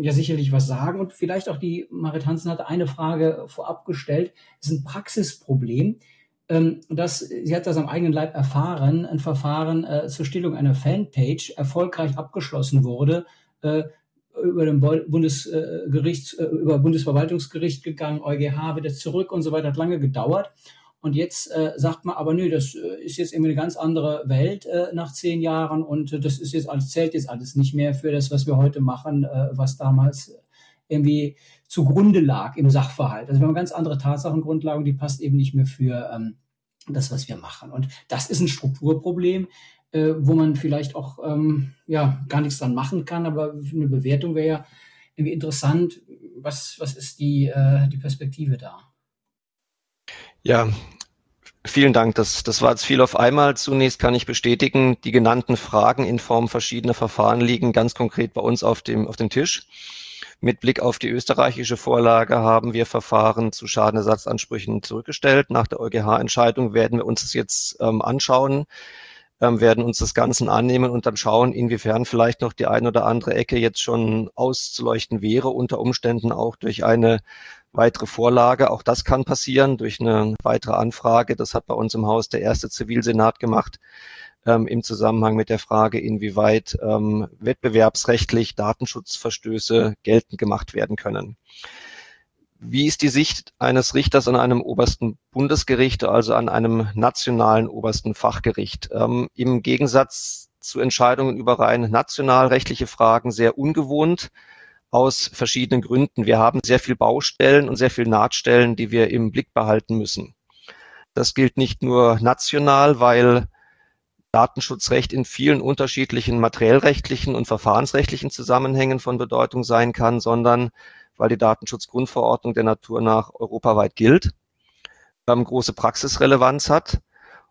ja sicherlich was sagen. Und vielleicht auch die Marit Hansen hatte eine Frage vorab gestellt. Es ist ein Praxisproblem. Ähm, sie hat das am eigenen Leib erfahren, ein Verfahren äh, zur Stillung einer Fanpage erfolgreich abgeschlossen wurde, äh, über den Bundesgericht, äh, über Bundesverwaltungsgericht gegangen, EuGH wieder zurück und so weiter, hat lange gedauert. Und jetzt äh, sagt man aber, nö, das äh, ist jetzt irgendwie eine ganz andere Welt äh, nach zehn Jahren und äh, das ist jetzt alles, zählt jetzt alles nicht mehr für das, was wir heute machen, äh, was damals irgendwie zugrunde lag im Sachverhalt. Also wir haben ganz andere Tatsachengrundlagen, die passt eben nicht mehr für ähm, das, was wir machen. Und das ist ein Strukturproblem äh, wo man vielleicht auch ähm, ja, gar nichts dran machen kann, aber eine Bewertung wäre ja irgendwie interessant. Was, was ist die, äh, die Perspektive da? Ja, Vielen Dank. Das, das war jetzt viel auf einmal. Zunächst kann ich bestätigen, die genannten Fragen in Form verschiedener Verfahren liegen ganz konkret bei uns auf dem, auf dem Tisch. Mit Blick auf die österreichische Vorlage haben wir Verfahren zu Schadenersatzansprüchen zurückgestellt. Nach der EuGH-Entscheidung werden wir uns das jetzt ähm, anschauen ähm, werden uns das Ganze annehmen und dann schauen, inwiefern vielleicht noch die ein oder andere Ecke jetzt schon auszuleuchten wäre, unter Umständen auch durch eine weitere Vorlage. Auch das kann passieren durch eine weitere Anfrage. Das hat bei uns im Haus der erste Zivilsenat gemacht ähm, im Zusammenhang mit der Frage, inwieweit ähm, wettbewerbsrechtlich Datenschutzverstöße geltend gemacht werden können. Wie ist die Sicht eines Richters an einem obersten Bundesgericht, also an einem nationalen obersten Fachgericht? Ähm, Im Gegensatz zu Entscheidungen über rein nationalrechtliche Fragen sehr ungewohnt aus verschiedenen Gründen. Wir haben sehr viel Baustellen und sehr viel Nahtstellen, die wir im Blick behalten müssen. Das gilt nicht nur national, weil Datenschutzrecht in vielen unterschiedlichen materiellrechtlichen und verfahrensrechtlichen Zusammenhängen von Bedeutung sein kann, sondern weil die Datenschutzgrundverordnung der Natur nach europaweit gilt, ähm, große Praxisrelevanz hat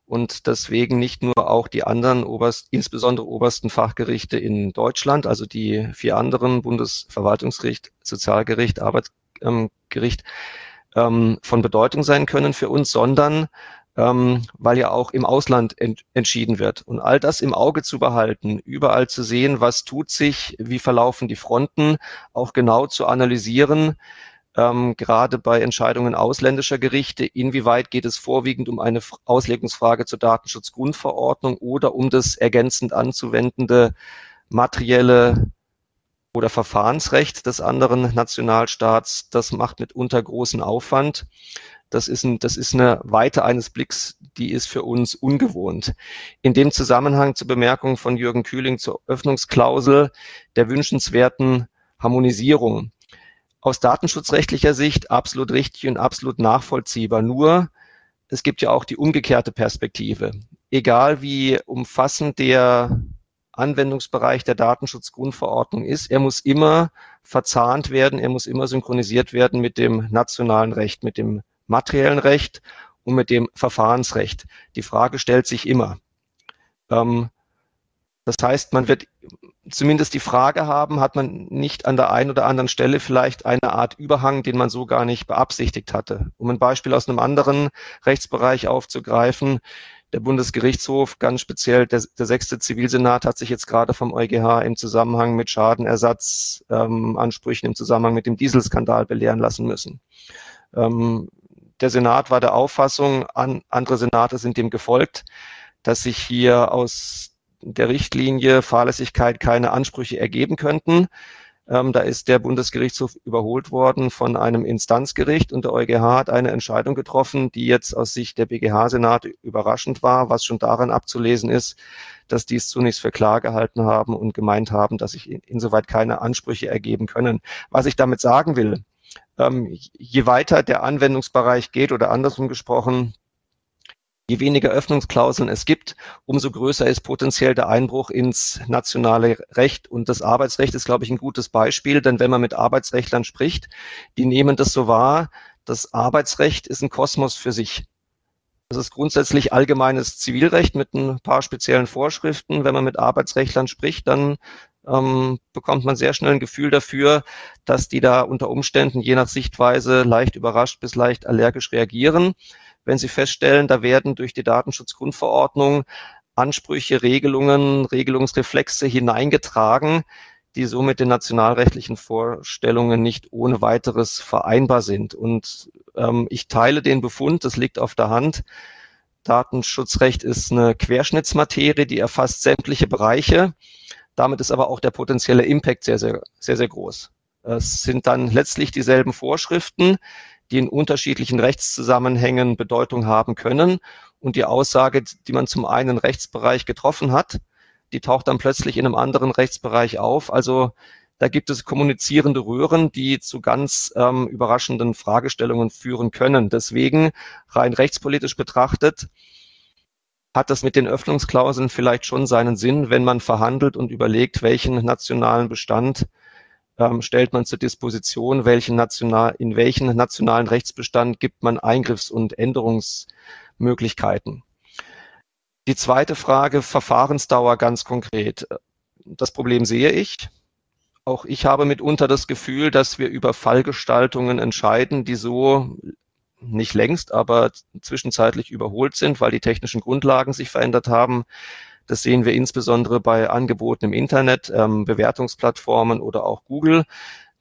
und deswegen nicht nur auch die anderen oberst, insbesondere obersten Fachgerichte in Deutschland, also die vier anderen Bundesverwaltungsgericht, Sozialgericht, Arbeitsgericht ähm, von Bedeutung sein können für uns, sondern ähm, weil ja auch im Ausland ent entschieden wird. Und all das im Auge zu behalten, überall zu sehen, was tut sich, wie verlaufen die Fronten, auch genau zu analysieren, ähm, gerade bei Entscheidungen ausländischer Gerichte, inwieweit geht es vorwiegend um eine Auslegungsfrage zur Datenschutzgrundverordnung oder um das ergänzend anzuwendende materielle oder Verfahrensrecht des anderen Nationalstaats. Das macht mitunter großen Aufwand. Das ist, ein, das ist eine Weite eines Blicks, die ist für uns ungewohnt. In dem Zusammenhang zur Bemerkung von Jürgen Kühling zur Öffnungsklausel der wünschenswerten Harmonisierung. Aus datenschutzrechtlicher Sicht absolut richtig und absolut nachvollziehbar. Nur, es gibt ja auch die umgekehrte Perspektive. Egal wie umfassend der Anwendungsbereich der Datenschutzgrundverordnung ist, er muss immer verzahnt werden, er muss immer synchronisiert werden mit dem nationalen Recht, mit dem materiellen Recht und mit dem Verfahrensrecht. Die Frage stellt sich immer. Ähm, Das heißt, man wird zumindest die Frage haben, hat man nicht an der einen oder anderen Stelle vielleicht eine Art Überhang, den man so gar nicht beabsichtigt hatte. Um ein Beispiel aus einem anderen Rechtsbereich aufzugreifen, der Bundesgerichtshof, ganz speziell der, der sechste Zivilsenat, hat sich jetzt gerade vom EuGH im Zusammenhang mit Schadenersatzansprüchen ähm, im Zusammenhang mit dem Dieselskandal belehren lassen müssen. Ähm, der Senat war der Auffassung, an, andere Senate sind dem gefolgt, dass sich hier aus der Richtlinie Fahrlässigkeit keine Ansprüche ergeben könnten. Ähm, da ist der Bundesgerichtshof überholt worden von einem Instanzgericht und der EuGH hat eine Entscheidung getroffen, die jetzt aus Sicht der BGH-Senat überraschend war, was schon daran abzulesen ist, dass die es zunächst für klar gehalten haben und gemeint haben, dass sich insoweit keine Ansprüche ergeben können. Was ich damit sagen will, ähm, je weiter der Anwendungsbereich geht oder andersrum gesprochen, Je weniger Öffnungsklauseln es gibt, umso größer ist potenziell der Einbruch ins nationale Recht. Und das Arbeitsrecht ist, glaube ich, ein gutes Beispiel, denn wenn man mit Arbeitsrechtlern spricht, die nehmen das so wahr, das Arbeitsrecht ist ein Kosmos für sich. Das ist grundsätzlich allgemeines Zivilrecht mit ein paar speziellen Vorschriften. Wenn man mit Arbeitsrechtlern spricht, dann ähm, bekommt man sehr schnell ein Gefühl dafür, dass die da unter Umständen je nach Sichtweise leicht überrascht bis leicht allergisch reagieren wenn Sie feststellen, da werden durch die Datenschutzgrundverordnung Ansprüche, Regelungen, Regelungsreflexe hineingetragen, die so mit den nationalrechtlichen Vorstellungen nicht ohne weiteres vereinbar sind. Und ähm, ich teile den Befund, das liegt auf der Hand. Datenschutzrecht ist eine Querschnittsmaterie, die erfasst sämtliche Bereiche. Damit ist aber auch der potenzielle Impact sehr, sehr, sehr, sehr groß. Es sind dann letztlich dieselben Vorschriften, die in unterschiedlichen Rechtszusammenhängen Bedeutung haben können. Und die Aussage, die man zum einen Rechtsbereich getroffen hat, die taucht dann plötzlich in einem anderen Rechtsbereich auf. Also da gibt es kommunizierende Röhren, die zu ganz ähm, überraschenden Fragestellungen führen können. Deswegen rein rechtspolitisch betrachtet hat das mit den Öffnungsklauseln vielleicht schon seinen Sinn, wenn man verhandelt und überlegt, welchen nationalen Bestand ähm, stellt man zur Disposition, welchen national, in welchen nationalen Rechtsbestand gibt man Eingriffs- und Änderungsmöglichkeiten. Die zweite Frage, Verfahrensdauer ganz konkret. Das Problem sehe ich. Auch ich habe mitunter das Gefühl, dass wir über Fallgestaltungen entscheiden, die so nicht längst, aber zwischenzeitlich überholt sind, weil die technischen Grundlagen sich verändert haben, das sehen wir insbesondere bei Angeboten im Internet, ähm, Bewertungsplattformen oder auch Google.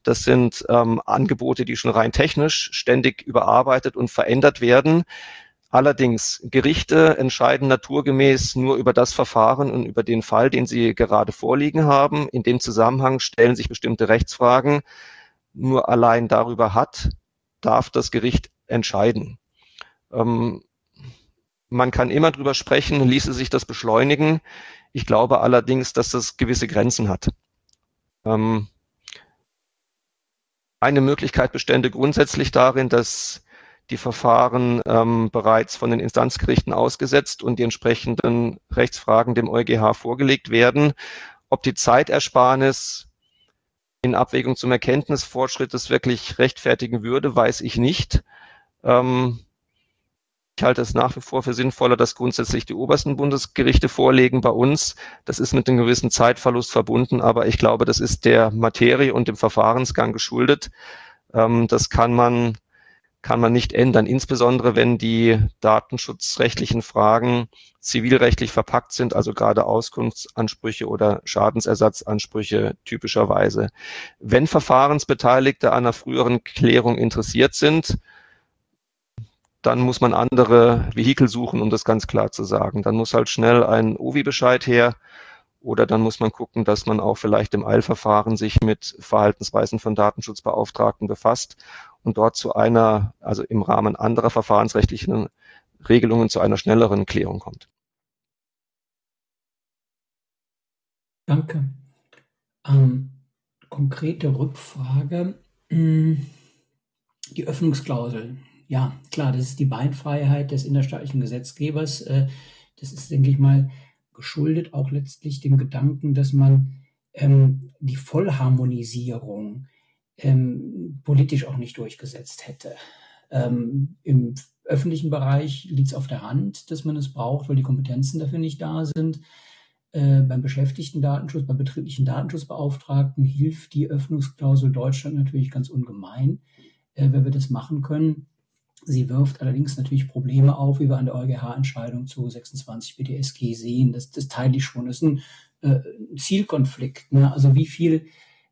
Das sind ähm, Angebote, die schon rein technisch ständig überarbeitet und verändert werden. Allerdings, Gerichte entscheiden naturgemäß nur über das Verfahren und über den Fall, den sie gerade vorliegen haben. In dem Zusammenhang stellen sich bestimmte Rechtsfragen. Nur allein darüber hat, darf das Gericht entscheiden. Ähm, man kann immer drüber sprechen, ließe sich das beschleunigen. Ich glaube allerdings, dass das gewisse Grenzen hat. Ähm, eine Möglichkeit bestände grundsätzlich darin, dass die Verfahren ähm, bereits von den Instanzgerichten ausgesetzt und die entsprechenden Rechtsfragen dem EuGH vorgelegt werden. Ob die Zeitersparnis in Abwägung zum Erkenntnisfortschritt das wirklich rechtfertigen würde, weiß ich nicht. Ähm, ich halte es nach wie vor für sinnvoller, dass grundsätzlich die obersten Bundesgerichte vorlegen bei uns. Das ist mit einem gewissen Zeitverlust verbunden, aber ich glaube, das ist der Materie und dem Verfahrensgang geschuldet. Ähm, das kann man, kann man nicht ändern, insbesondere wenn die datenschutzrechtlichen Fragen zivilrechtlich verpackt sind, also gerade Auskunftsansprüche oder Schadensersatzansprüche typischerweise. Wenn Verfahrensbeteiligte an einer früheren Klärung interessiert sind, dann muss man andere Vehikel suchen, um das ganz klar zu sagen. Dann muss halt schnell ein OVI-Bescheid her oder dann muss man gucken, dass man auch vielleicht im Eilverfahren sich mit Verhaltensweisen von Datenschutzbeauftragten befasst und dort zu einer, also im Rahmen anderer verfahrensrechtlichen Regelungen zu einer schnelleren Klärung kommt. Danke. Ähm, konkrete Rückfrage. Hm, die Öffnungsklausel ja, klar, das ist die Beinfreiheit des innerstaatlichen Gesetzgebers. Äh, das ist, denke ich mal, geschuldet auch letztlich dem Gedanken, dass man ähm, die Vollharmonisierung ähm, politisch auch nicht durchgesetzt hätte. Ähm, Im öffentlichen Bereich liegt es auf der Hand, dass man es braucht, weil die Kompetenzen dafür nicht da sind. äh, beim Beschäftigten-Datenschutz, beim betrieblichen Datenschutzbeauftragten hilft die Öffnungsklausel Deutschland natürlich ganz ungemein, äh, wenn wir das machen können. Sie wirft allerdings natürlich Probleme auf, wie wir an der EuGH-Entscheidung zu 26 BDSG sehen. Das, das teile ich schon. Das ist ein äh, Zielkonflikt. Ne? Also wie viel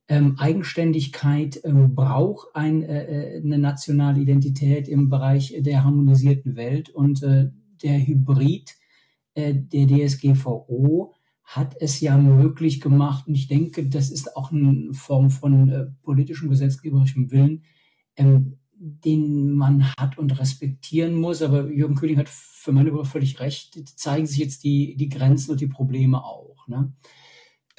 ähm, Eigenständigkeit ähm, braucht ein, äh, eine nationale Identität im Bereich der harmonisierten Welt und äh, der Hybrid äh, der DSGVO hat es ja möglich gemacht, und ich denke, das ist auch eine Form von äh, politischem gesetzgeberischem Willen, ähm, den man hat und respektieren muss. Aber Jürgen König hat für meine Begriffe völlig recht. Zeigen sich jetzt die, die Grenzen und die Probleme auch. Ne?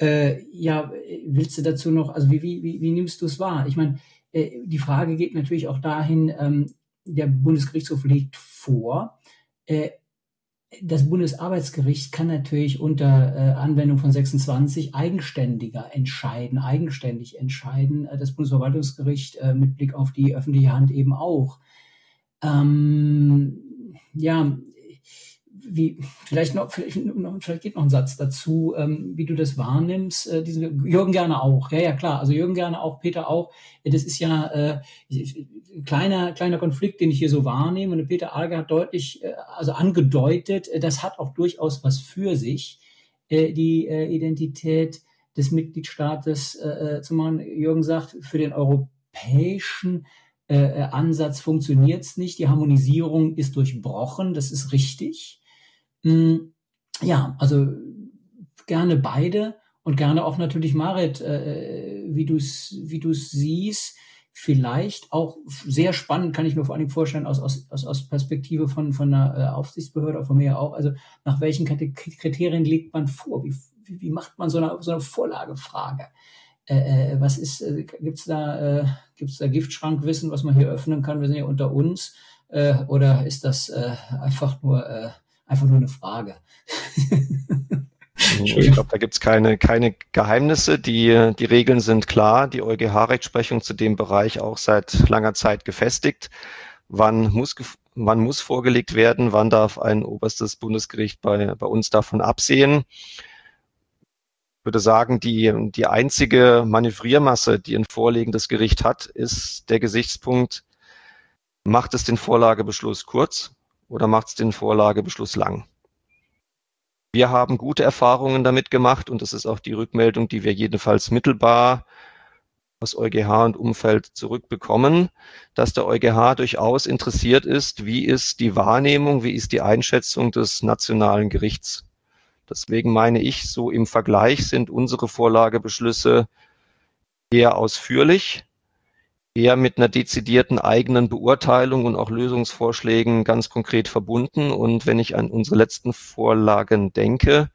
Äh, ja, willst du dazu noch, also wie, wie, wie, wie nimmst du es wahr? Ich meine, äh, die Frage geht natürlich auch dahin, ähm, der Bundesgerichtshof legt vor, äh, das Bundesarbeitsgericht kann natürlich unter äh, Anwendung von 26 eigenständiger entscheiden, eigenständig entscheiden. Äh, das Bundesverwaltungsgericht äh, mit Blick auf die öffentliche Hand eben auch. Ähm, ja, wie, vielleicht noch, vielleicht, vielleicht geht noch ein Satz dazu, ähm, wie du das wahrnimmst. Äh, diese, Jürgen gerne auch. Ja, ja, klar. Also Jürgen gerne auch, Peter auch. Das ist ja äh, kleiner, kleiner Konflikt, den ich hier so wahrnehme. Und Peter Alger hat deutlich, äh, also angedeutet, äh, das hat auch durchaus was für sich, äh, die äh, Identität des Mitgliedstaates äh, äh zu machen. Jürgen sagt, für den europäischen äh, Ansatz funktioniert es nicht. Die Harmonisierung ist durchbrochen. Das ist richtig. Hm, ja, also gerne beide und gerne auch natürlich Marit, äh, wie du es wie du's siehst. Vielleicht auch sehr spannend, kann ich mir vor allem vorstellen, aus, aus, aus Perspektive von, von einer äh, Aufsichtsbehörde, von mir auch. Also nach welchen Kriterien legt man vor? Wie, wie, wie macht man so eine, so eine Vorlagefrage? Äh, äh was ist, äh, gibt's da, äh, da Giftschrankwissen, was man hier öffnen kann? Wir sind ja unter uns. Äh, oder ist das äh, einfach nur äh, einfach nur eine Frage. ich glaube, da gibt es keine, keine Geheimnisse. Die, die Regeln sind klar. Die EuGH-Rechtsprechung zu dem Bereich auch seit langer Zeit gefestigt. Wann muss, wann muss vorgelegt werden? Wann darf ein oberstes Bundesgericht bei, bei uns davon absehen? Ich würde sagen, die, die einzige Manövriermasse, die ein vorlegendes Gericht hat, ist der Gesichtspunkt, macht es den Vorlagebeschluss kurz oder macht es den Vorlagebeschluss lang? Wir haben gute Erfahrungen damit gemacht und das ist auch die Rückmeldung, die wir jedenfalls mittelbar aus EuGH und Umfeld zurückbekommen, dass der EuGH durchaus interessiert ist, wie ist die Wahrnehmung, wie ist die Einschätzung des nationalen Gerichts. Deswegen meine ich, so im Vergleich sind unsere Vorlagebeschlüsse eher ausführlich eher mit einer dezidierten eigenen Beurteilung und auch Lösungsvorschlägen ganz konkret verbunden. Und wenn ich an unsere letzten Vorlagen denke,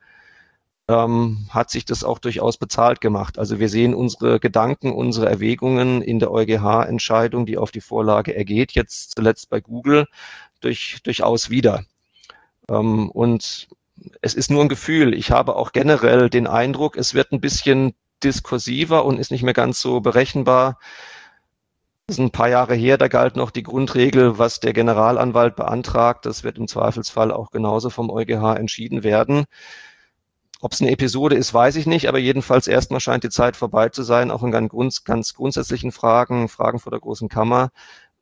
ähm, hat sich das auch durchaus bezahlt gemacht. Also wir sehen unsere Gedanken, unsere Erwägungen in der EuGH-Entscheidung, die auf die Vorlage ergeht, jetzt zuletzt bei Google, durch, durchaus wieder. Ähm, und es ist nur ein Gefühl. Ich habe auch generell den Eindruck, es wird ein bisschen diskursiver und ist nicht mehr ganz so berechenbar das ist ein paar Jahre her, da galt noch die Grundregel, was der Generalanwalt beantragt, das wird im Zweifelsfall auch genauso vom EuGH entschieden werden. Ob es eine Episode ist, weiß ich nicht, aber jedenfalls erstmal scheint die Zeit vorbei zu sein, auch in ganz, ganz grundsätzlichen Fragen, Fragen vor der großen Kammer.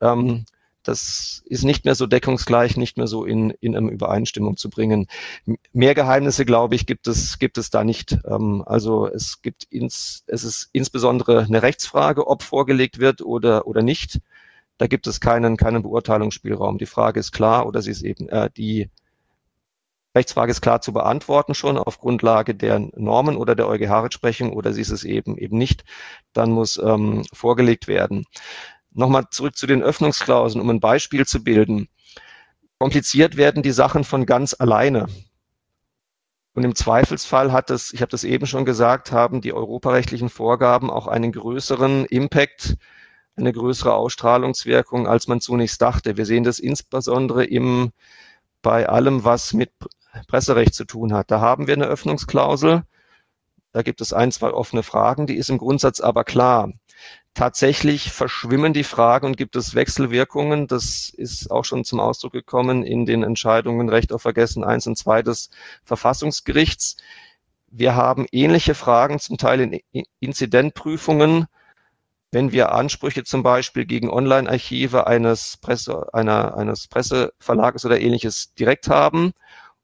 Ähm, das ist nicht mehr so deckungsgleich, nicht mehr so in, in um Übereinstimmung zu bringen. Mehr Geheimnisse, glaube ich, gibt es, gibt es da nicht. Ähm, also es gibt ins, es ist insbesondere eine Rechtsfrage, ob vorgelegt wird oder, oder nicht. Da gibt es keinen, keinen Beurteilungsspielraum. Die Frage ist klar oder sie ist eben, äh, die Rechtsfrage ist klar zu beantworten schon auf Grundlage der Normen oder der EuGH-Rechtsprechung oder sie ist es eben eben nicht, dann muss ähm, vorgelegt werden. Nochmal zurück zu den Öffnungsklauseln, um ein Beispiel zu bilden. Kompliziert werden die Sachen von ganz alleine. Und im Zweifelsfall hat es, ich habe das eben schon gesagt, haben die europarechtlichen Vorgaben auch einen größeren Impact, eine größere Ausstrahlungswirkung, als man zunächst dachte. Wir sehen das insbesondere im, bei allem, was mit Presserecht zu tun hat. Da haben wir eine Öffnungsklausel. Da gibt es ein, zwei offene Fragen, die ist im Grundsatz aber klar. Tatsächlich verschwimmen die Fragen und gibt es Wechselwirkungen. Das ist auch schon zum Ausdruck gekommen in den Entscheidungen Recht auf Vergessen 1 und 2 des Verfassungsgerichts. wir haben ähnliche Fragen zum Teil in Inzidentprüfungen, wenn wir Ansprüche zum Beispiel gegen Online-Archive eines, Presse, einer, eines Presseverlages oder ähnliches direkt haben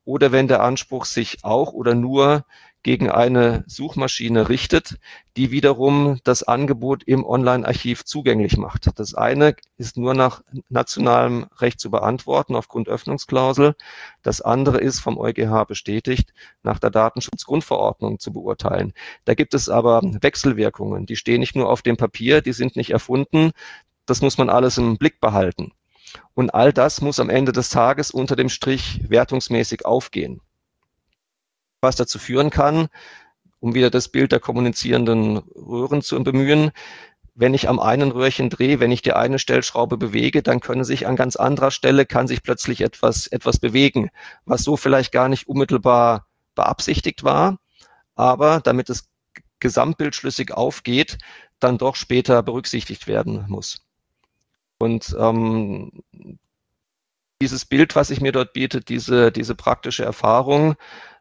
oder wenn der Anspruch sich auch oder nur gegen eine Suchmaschine richtet, die wiederum das Angebot im Online-Archiv zugänglich macht. Das eine ist nur nach nationalem Recht zu beantworten aufgrund Öffnungsklausel. Das andere ist vom EuGH bestätigt nach der Datenschutzgrundverordnung zu beurteilen. Da gibt es aber Wechselwirkungen. Die stehen nicht nur auf dem Papier, die sind nicht erfunden. Das muss man alles im Blick behalten. Und all das muss am Ende des Tages unter dem Strich wertungsmäßig aufgehen was dazu führen kann, um wieder das Bild der kommunizierenden Röhren zu bemühen, wenn ich am einen Röhrchen drehe, wenn ich die eine Stellschraube bewege, dann können sich an ganz anderer Stelle, kann sich plötzlich etwas, etwas bewegen, was so vielleicht gar nicht unmittelbar beabsichtigt war, aber damit das Gesamtbild schlüssig aufgeht, dann doch später berücksichtigt werden muss. Und ähm, dieses Bild, was sich mir dort bietet, diese, diese praktische Erfahrung,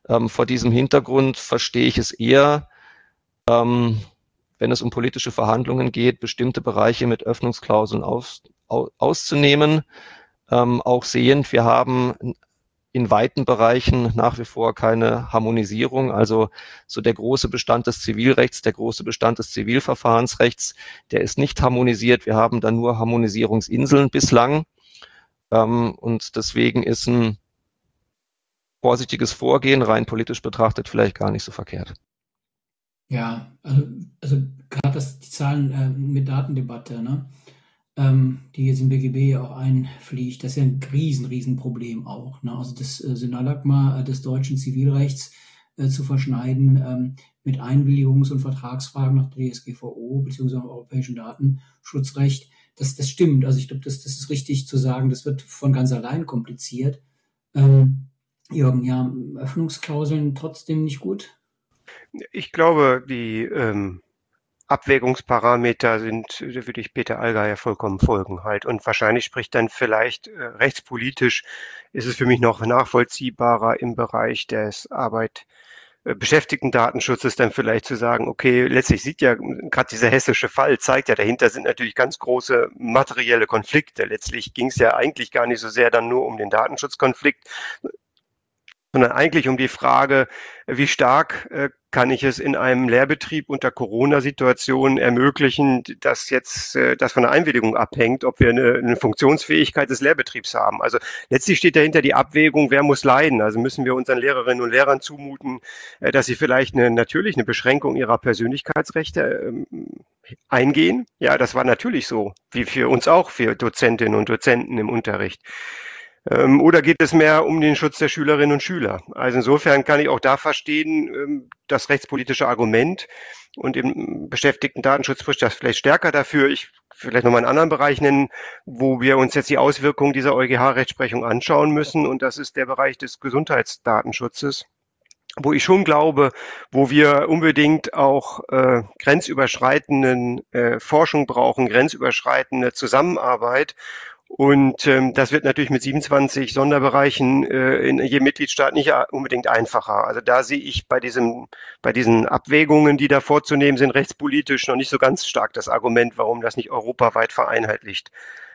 ähm, vor diesem Hintergrund verstehe ich es eher, ähm, wenn es um politische Verhandlungen geht, bestimmte Bereiche mit Öffnungsklauseln aus, aus, auszunehmen. Ähm, auch sehend, wir haben in weiten Bereichen nach wie vor keine Harmonisierung. Also so der große Bestand des Zivilrechts, der große Bestand des Zivilverfahrensrechts, der ist nicht harmonisiert. Wir haben da nur Harmonisierungsinseln bislang. Ähm, und deswegen ist ein vorsichtiges Vorgehen, rein politisch betrachtet, vielleicht gar nicht so verkehrt. Ja, also, also gerade die Zahlen äh, mit Datendebatte, ne? ähm, die jetzt im BGB ja auch einfliegt, das ist ja ein riesen, riesen Problem auch. Ne? Also das äh, Synalagma äh, des deutschen Zivilrechts äh, zu verschneiden ähm, mit Einwilligungs- und Vertragsfragen nach DSGVO bzw. europäischen Datenschutzrecht, das, das stimmt. Also ich glaube, das, das ist richtig zu sagen, das wird von ganz allein kompliziert. Ähm, Jürgen, ja, Öffnungsklauseln trotzdem nicht gut? Ich glaube, die ähm, Abwägungsparameter sind, da würde ich Peter Allgeier vollkommen folgen halt. Und wahrscheinlich spricht dann vielleicht äh, rechtspolitisch, ist es für mich noch nachvollziehbarer im Bereich des Arbeit, äh, Beschäftigten-Datenschutzes dann vielleicht zu sagen, okay, letztlich sieht ja gerade dieser hessische Fall zeigt ja, dahinter sind natürlich ganz große materielle Konflikte. Letztlich ging es ja eigentlich gar nicht so sehr dann nur um den Datenschutzkonflikt, sondern eigentlich um die Frage, wie stark äh, kann ich es in einem Lehrbetrieb unter Corona-Situationen ermöglichen, dass jetzt äh, das von der Einwilligung abhängt, ob wir eine, eine, Funktionsfähigkeit des Lehrbetriebs haben. Also letztlich steht dahinter die Abwägung, wer muss leiden. Also müssen wir unseren Lehrerinnen und Lehrern zumuten, äh, dass sie vielleicht eine, natürlich eine Beschränkung ihrer Persönlichkeitsrechte ähm, eingehen. Ja, das war natürlich so, wie für uns auch, für Dozentinnen und Dozenten im Unterricht. Ähm, oder geht es mehr um den Schutz der Schülerinnen und Schüler? Also insofern kann ich auch da verstehen, ähm, das rechtspolitische Argument und im beschäftigten Datenschutz spricht das vielleicht stärker dafür. Ich vielleicht nochmal einen anderen Bereich nennen, wo wir uns jetzt die Auswirkungen dieser EuGH-Rechtsprechung anschauen müssen. Und das ist der Bereich des Gesundheitsdatenschutzes wo ich schon glaube, wo wir unbedingt auch äh, grenzüberschreitenden äh, Forschung brauchen, grenzüberschreitende Zusammenarbeit und ähm, das wird natürlich mit 27 Sonderbereichen äh, in jedem Mitgliedstaat nicht unbedingt einfacher. Also da sehe ich bei diesem, bei diesen Abwägungen, die da vorzunehmen sind, rechtspolitisch noch nicht so ganz stark das Argument, warum das nicht europaweit vereinheitlicht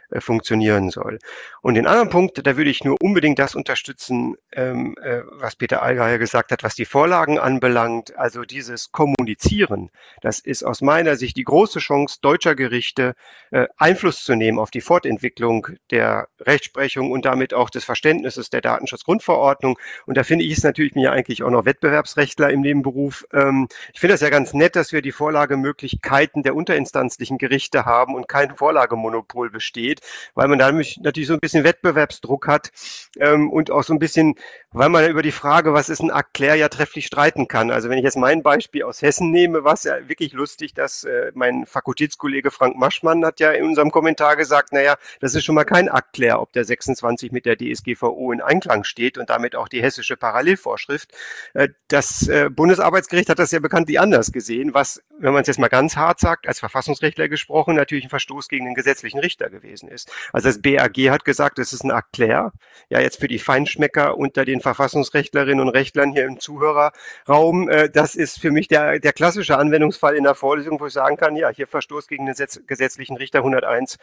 äh, funktionieren soll. Und den anderen Punkt, da würde ich nur unbedingt das unterstützen, ähm, äh, was Peter Allgeier gesagt hat, was die Vorlagen anbelangt. Also dieses Kommunizieren, das ist aus meiner Sicht die große Chance deutscher Gerichte, äh, Einfluss zu nehmen auf die Fortentwicklung der Rechtsprechung und damit auch des Verständnisses der Datenschutzgrundverordnung. Und da finde ich es natürlich mir eigentlich auch noch Wettbewerbsrechtler im Nebenberuf. Ähm, ich finde das ja ganz nett, dass wir die Vorlagemöglichkeiten der unterinstanzlichen Gerichte haben und kein Vorlagemonopol besteht geht, weil man da natürlich so ein bisschen Wettbewerbsdruck hat ähm, und auch so ein bisschen, weil man über die Frage, was ist ein Erklär, ja trefflich streiten kann. Also wenn ich jetzt mein Beispiel aus Hessen nehme, war es ja wirklich lustig, dass äh, mein Fakultätskollege Frank Maschmann hat ja in unserem Kommentar gesagt, naja, das ist schon mal kein Erklär, ob der 26 mit der DSGVO in Einklang steht und damit auch die hessische Parallelvorschrift. Äh, das äh, Bundesarbeitsgericht hat das ja bekanntlich anders gesehen, was, wenn man es jetzt mal ganz hart sagt, als Verfassungsrechtler gesprochen, natürlich ein Verstoß gegen den gesetzlichen Richter gewesen gewesen ist. Also das BAG hat gesagt, es ist ein Erklär. Ja, jetzt für die Feinschmecker unter den Verfassungsrechtlerinnen und Rechtlern hier im Zuhörerraum, äh, das ist für mich der, der klassische Anwendungsfall in der Vorlesung, wo ich sagen kann, ja, hier Verstoß gegen den gesetzlichen Richter 101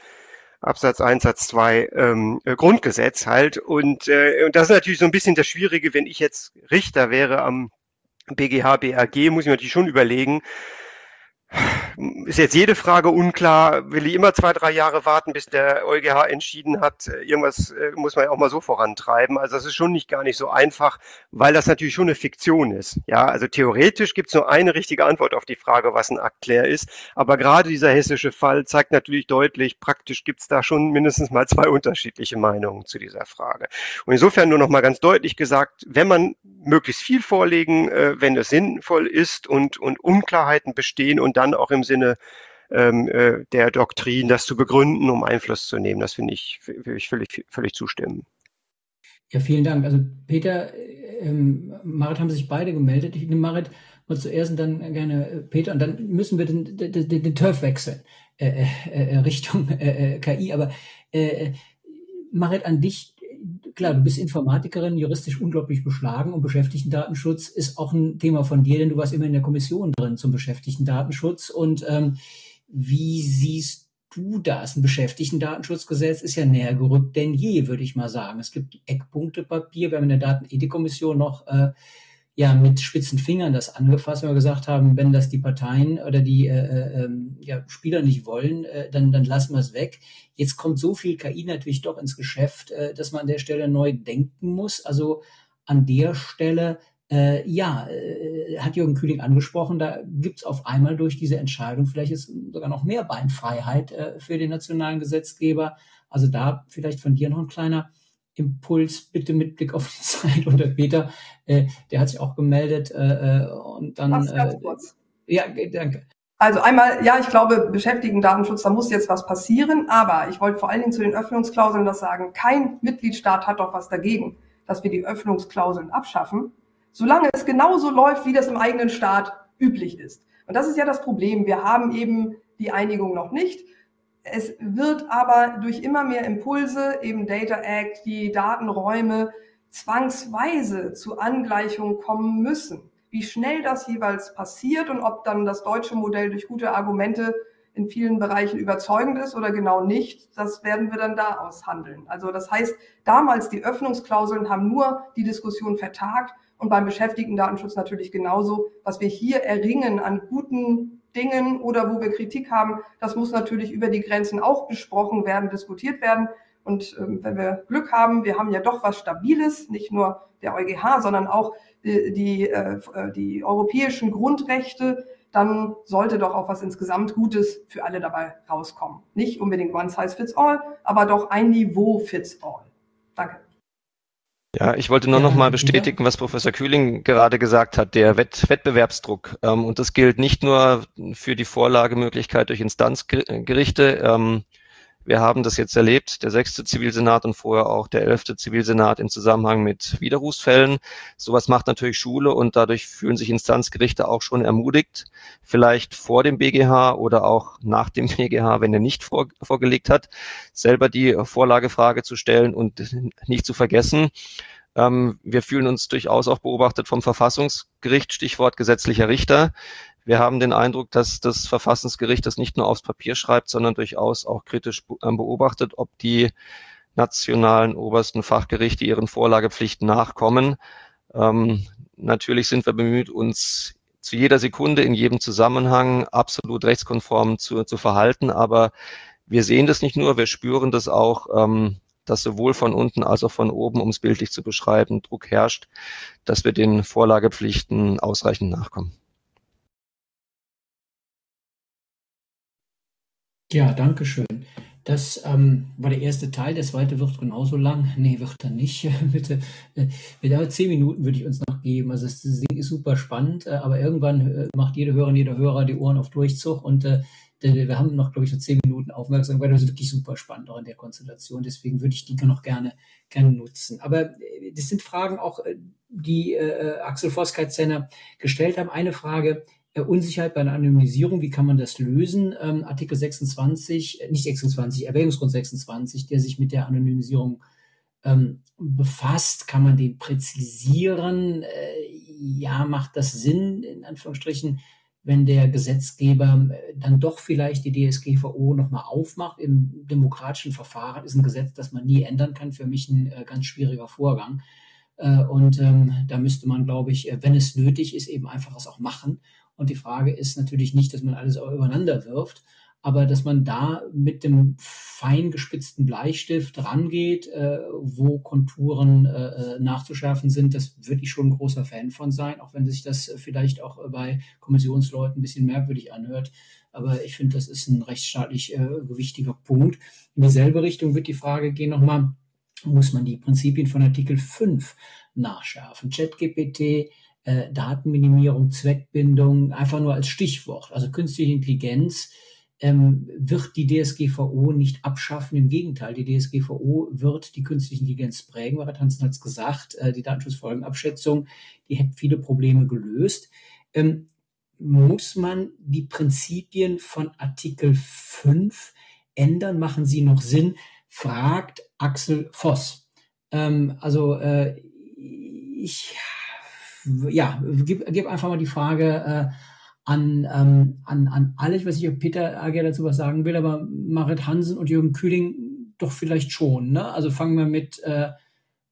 Absatz 1, Satz 2 ähm, äh, Grundgesetz halt. Und, äh, und das ist natürlich so ein bisschen das Schwierige, wenn ich jetzt Richter wäre am BGH, BAG, muss ich mir natürlich schon überlegen, ist jetzt jede Frage unklar. Will ich immer zwei, drei Jahre warten, bis der EuGH entschieden hat? Irgendwas äh, muss man ja auch mal so vorantreiben. Also das ist schon nicht gar nicht so einfach, weil das natürlich schon eine Fiktion ist. Ja, also theoretisch gibt es nur eine richtige Antwort auf die Frage, was ein Aktklär ist. Aber gerade dieser hessische Fall zeigt natürlich deutlich, praktisch gibt es da schon mindestens mal zwei unterschiedliche Meinungen zu dieser Frage. Und insofern nur noch mal ganz deutlich gesagt, wenn man möglichst viel vorlegen, äh, wenn es sinnvoll ist und, und Unklarheiten bestehen und dann auch im Sinne ähm, äh, der Doktrin, das zu begründen, um Einfluss zu nehmen. Das finde ich, will ich völlig, völlig zustimmen. Ja, vielen Dank. Also Peter, ähm, Marit haben sich beide gemeldet. Ich nehme Marit mal zuerst und dann gerne äh, Peter und dann müssen wir den, den, den, Turf wechseln äh, äh, äh Richtung äh, KI. Aber äh, Marit, an dich klar, du bist Informatikerin, juristisch unglaublich beschlagen und Beschäftigtendatenschutz ist auch ein Thema von dir, denn du warst immer in der Kommission drin zum Beschäftigtendatenschutz. Und ähm, wie siehst du das? Ein Beschäftigtendatenschutzgesetz ist ja näher gerückt denn je, würde ich mal sagen. Es gibt Eckpunktepapier, wir haben in der Datenethikkommission noch äh, ja mit spitzen Fingern das angefasst, wenn wir gesagt haben, wenn das die Parteien oder die äh, äh, ähm, ja, Spieler nicht wollen, äh, dann, dann lassen wir es weg. Jetzt kommt so viel KI natürlich doch ins Geschäft, äh, dass man an der Stelle neu denken muss. Also an der Stelle, äh, ja, äh, hat Jürgen Kühling angesprochen, da gibt's auf einmal durch diese Entscheidung vielleicht jetzt sogar noch mehr Beinfreiheit für den nationalen Gesetzgeber. Also da vielleicht von dir noch ein kleiner Impuls, bitte mit Blick auf die Zeit. Und der Peter, äh, der hat sich auch gemeldet. Äh, äh und dann. Ganz, ganz äh, kurz. Ja, danke. Also einmal, ja, ich glaube, Beschäftigten-Datenschutz, da muss jetzt was passieren, aber ich wollte vor allen Dingen zu den Öffnungsklauseln das sagen. Kein Mitgliedstaat hat doch was dagegen, dass wir die Öffnungsklauseln abschaffen, solange es genauso läuft, wie das im eigenen Staat üblich ist. Und das ist ja das Problem. Wir haben eben die Einigung noch nicht. Es wird aber durch immer mehr Impulse, eben Data Act, die Datenräume, zwangsweise zu Angleichungen kommen müssen. Wie schnell das jeweils passiert und ob dann das deutsche Modell durch gute Argumente in vielen Bereichen überzeugend ist oder genau nicht, das werden wir dann da aushandeln. Also das heißt, damals die Öffnungsklauseln haben nur die Diskussion vertagt und beim Beschäftigten-Datenschutz natürlich genauso. Was wir hier erringen an guten Dingen oder wo wir Kritik haben, das muss natürlich über die Grenzen auch besprochen werden, diskutiert werden. Und ähm, wenn wir Glück haben, wir haben ja doch was Stabiles, nicht nur der EuGH, sondern auch die, die, äh, die europäischen Grundrechte, dann sollte doch auch was insgesamt Gutes für alle dabei rauskommen. Nicht unbedingt one size fits all, aber doch ein Niveau fits all. Danke. Ja, ich wollte nur noch mal bestätigen, was Professor Kühling gerade gesagt hat, der Wett Wettbewerbsdruck. Ähm, und das gilt nicht nur für die Vorlagemöglichkeit durch Instanzgerichte. Wir haben das jetzt erlebt, der sechste Zivilsenat und vorher auch der elfte Zivilsenat im Zusammenhang mit Widerrufsfällen. Sowas macht natürlich Schule und dadurch fühlen sich Instanzgerichte auch schon ermutigt, vielleicht vor dem BGH oder auch nach dem BGH, wenn er nicht vor, vorgelegt hat, selber die Vorlagefrage zu stellen und nicht zu vergessen. Ähm, wir fühlen uns durchaus auch beobachtet vom Verfassungsgericht, Stichwort gesetzlicher Richter. Wir haben den Eindruck, dass das Verfassungsgericht das nicht nur aufs Papier schreibt, sondern durchaus auch kritisch ähm, beobachtet, ob die nationalen obersten Fachgerichte ihren Vorlagepflichten nachkommen. Ähm, natürlich sind wir bemüht, uns zu jeder Sekunde in jedem Zusammenhang absolut rechtskonform zu, zu verhalten, aber wir sehen das nicht nur, wir spüren das auch, ähm, dass sowohl von unten als auch von oben, um es bildlich zu beschreiben, Druck herrscht, dass wir den Vorlagepflichten ausreichend nachkommen. Ja, danke schön. Das ähm, war der erste Teil. Der zweite wird genauso lang. Nee, wird er nicht. Bitte. Äh, zehn Minuten würde ich uns noch geben. Also das Ding ist super spannend, äh, aber irgendwann äh, macht jede Hörerin, jeder Hörer die Ohren auf Durchzug und äh, wir haben noch, glaube ich, so zehn Minuten Aufmerksamkeit. Das ist wirklich super spannend auch in der Konstellation. Deswegen würde ich die noch gerne, gerne nutzen. Aber äh, das sind Fragen auch, die äh, Axel Voskeitzenner gestellt haben. Eine Frage, Unsicherheit bei der Anonymisierung, wie kann man das lösen? Ähm, Artikel 26, äh, nicht 26, Erwägungsgrund 26, der sich mit der Anonymisierung ähm, befasst, kann man den präzisieren? Äh, ja, macht das Sinn, in Anführungsstrichen, wenn der Gesetzgeber äh, dann doch vielleicht die DSGVO nochmal aufmacht im demokratischen Verfahren, ist ein Gesetz, das man nie ändern kann. Für mich ein äh, ganz schwieriger Vorgang. Äh, und ähm, da müsste man, glaube ich, äh, wenn es nötig ist, eben einfach das auch machen. Und die Frage ist natürlich nicht, dass man alles übereinander wirft, aber dass man da mit dem fein gespitzten Bleistift rangeht, äh, wo Konturen äh, äh, nachzuschärfen sind, das würde ich schon ein großer Fan von sein, auch wenn sich das vielleicht auch bei Kommissionsleuten ein bisschen merkwürdig anhört. Aber ich finde, das ist ein rechtsstaatlich äh, wichtiger Punkt. In dieselbe Richtung wird die Frage gehen nochmal, muss man die Prinzipien von Artikel 5 nachschärfen? ChatGPT, äh, Datenminimierung, Zweckbindung, einfach nur als Stichwort. Also künstliche Intelligenz ähm, wird die DSGVO nicht abschaffen. Im Gegenteil, die DSGVO wird die künstliche Intelligenz prägen. Marit Hansen hat es gesagt, äh, die Datenschutzfolgenabschätzung, die hätte viele Probleme gelöst. Ähm, muss man die Prinzipien von Artikel 5 ändern? Machen sie noch Sinn? Fragt Axel Voss. Ähm, also äh, ich ja, gib, gib einfach mal die Frage, äh, an, ähm, an, an alle. Ich weiß nicht, ob Peter AG dazu was sagen will, aber Marit Hansen und Jürgen Kühling doch vielleicht schon. Ne? Also fangen wir mit, äh,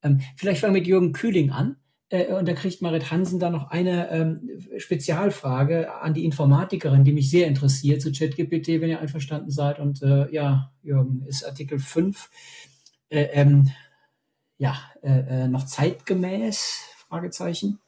ähm, vielleicht fangen wir mit Jürgen Kühling an. Äh, und da kriegt Marit Hansen da noch eine ähm, Spezialfrage an die Informatikerin, die mich sehr interessiert zu ChatGPT, wenn ihr einverstanden seid. Und äh, ja, Jürgen, ist Artikel 5 äh, ähm, ja, äh, noch zeitgemäß? Fragezeichen.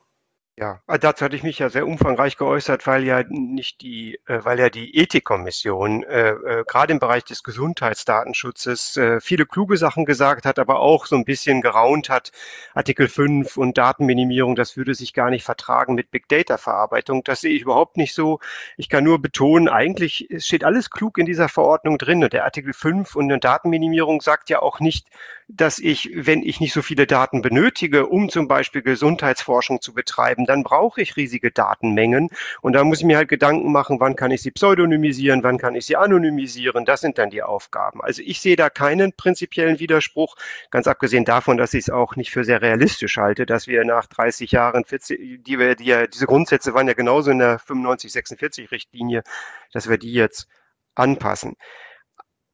Ja, äh, dazu hatte ich mich ja sehr umfangreich geäußert, weil ja nicht die, äh, weil ja die Ethikkommission äh, äh, gerade im Bereich des Gesundheitsdatenschutzes äh, viele kluge Sachen gesagt hat, aber auch so ein bisschen geraunt hat. Artikel 5 und Datenminimierung, das würde sich gar nicht vertragen mit Big Data Verarbeitung. Das sehe ich überhaupt nicht so. Ich kann nur betonen, eigentlich steht alles klug in dieser Verordnung drin. Und der Artikel 5 und eine Datenminimierung sagt ja auch nicht, dass ich, wenn ich nicht so viele Daten benötige, um zum Beispiel Gesundheitsforschung zu betreiben, dann brauche ich riesige Datenmengen. Und da muss ich mir halt Gedanken machen, wann kann ich sie pseudonymisieren, wann kann ich sie anonymisieren. Das sind dann die Aufgaben. Also ich sehe da keinen prinzipiellen Widerspruch, ganz abgesehen davon, dass ich es auch nicht für sehr realistisch halte, dass wir nach 30 Jahren, 40, die wir, die, diese Grundsätze waren ja genauso in der 95-46 Richtlinie, dass wir die jetzt anpassen.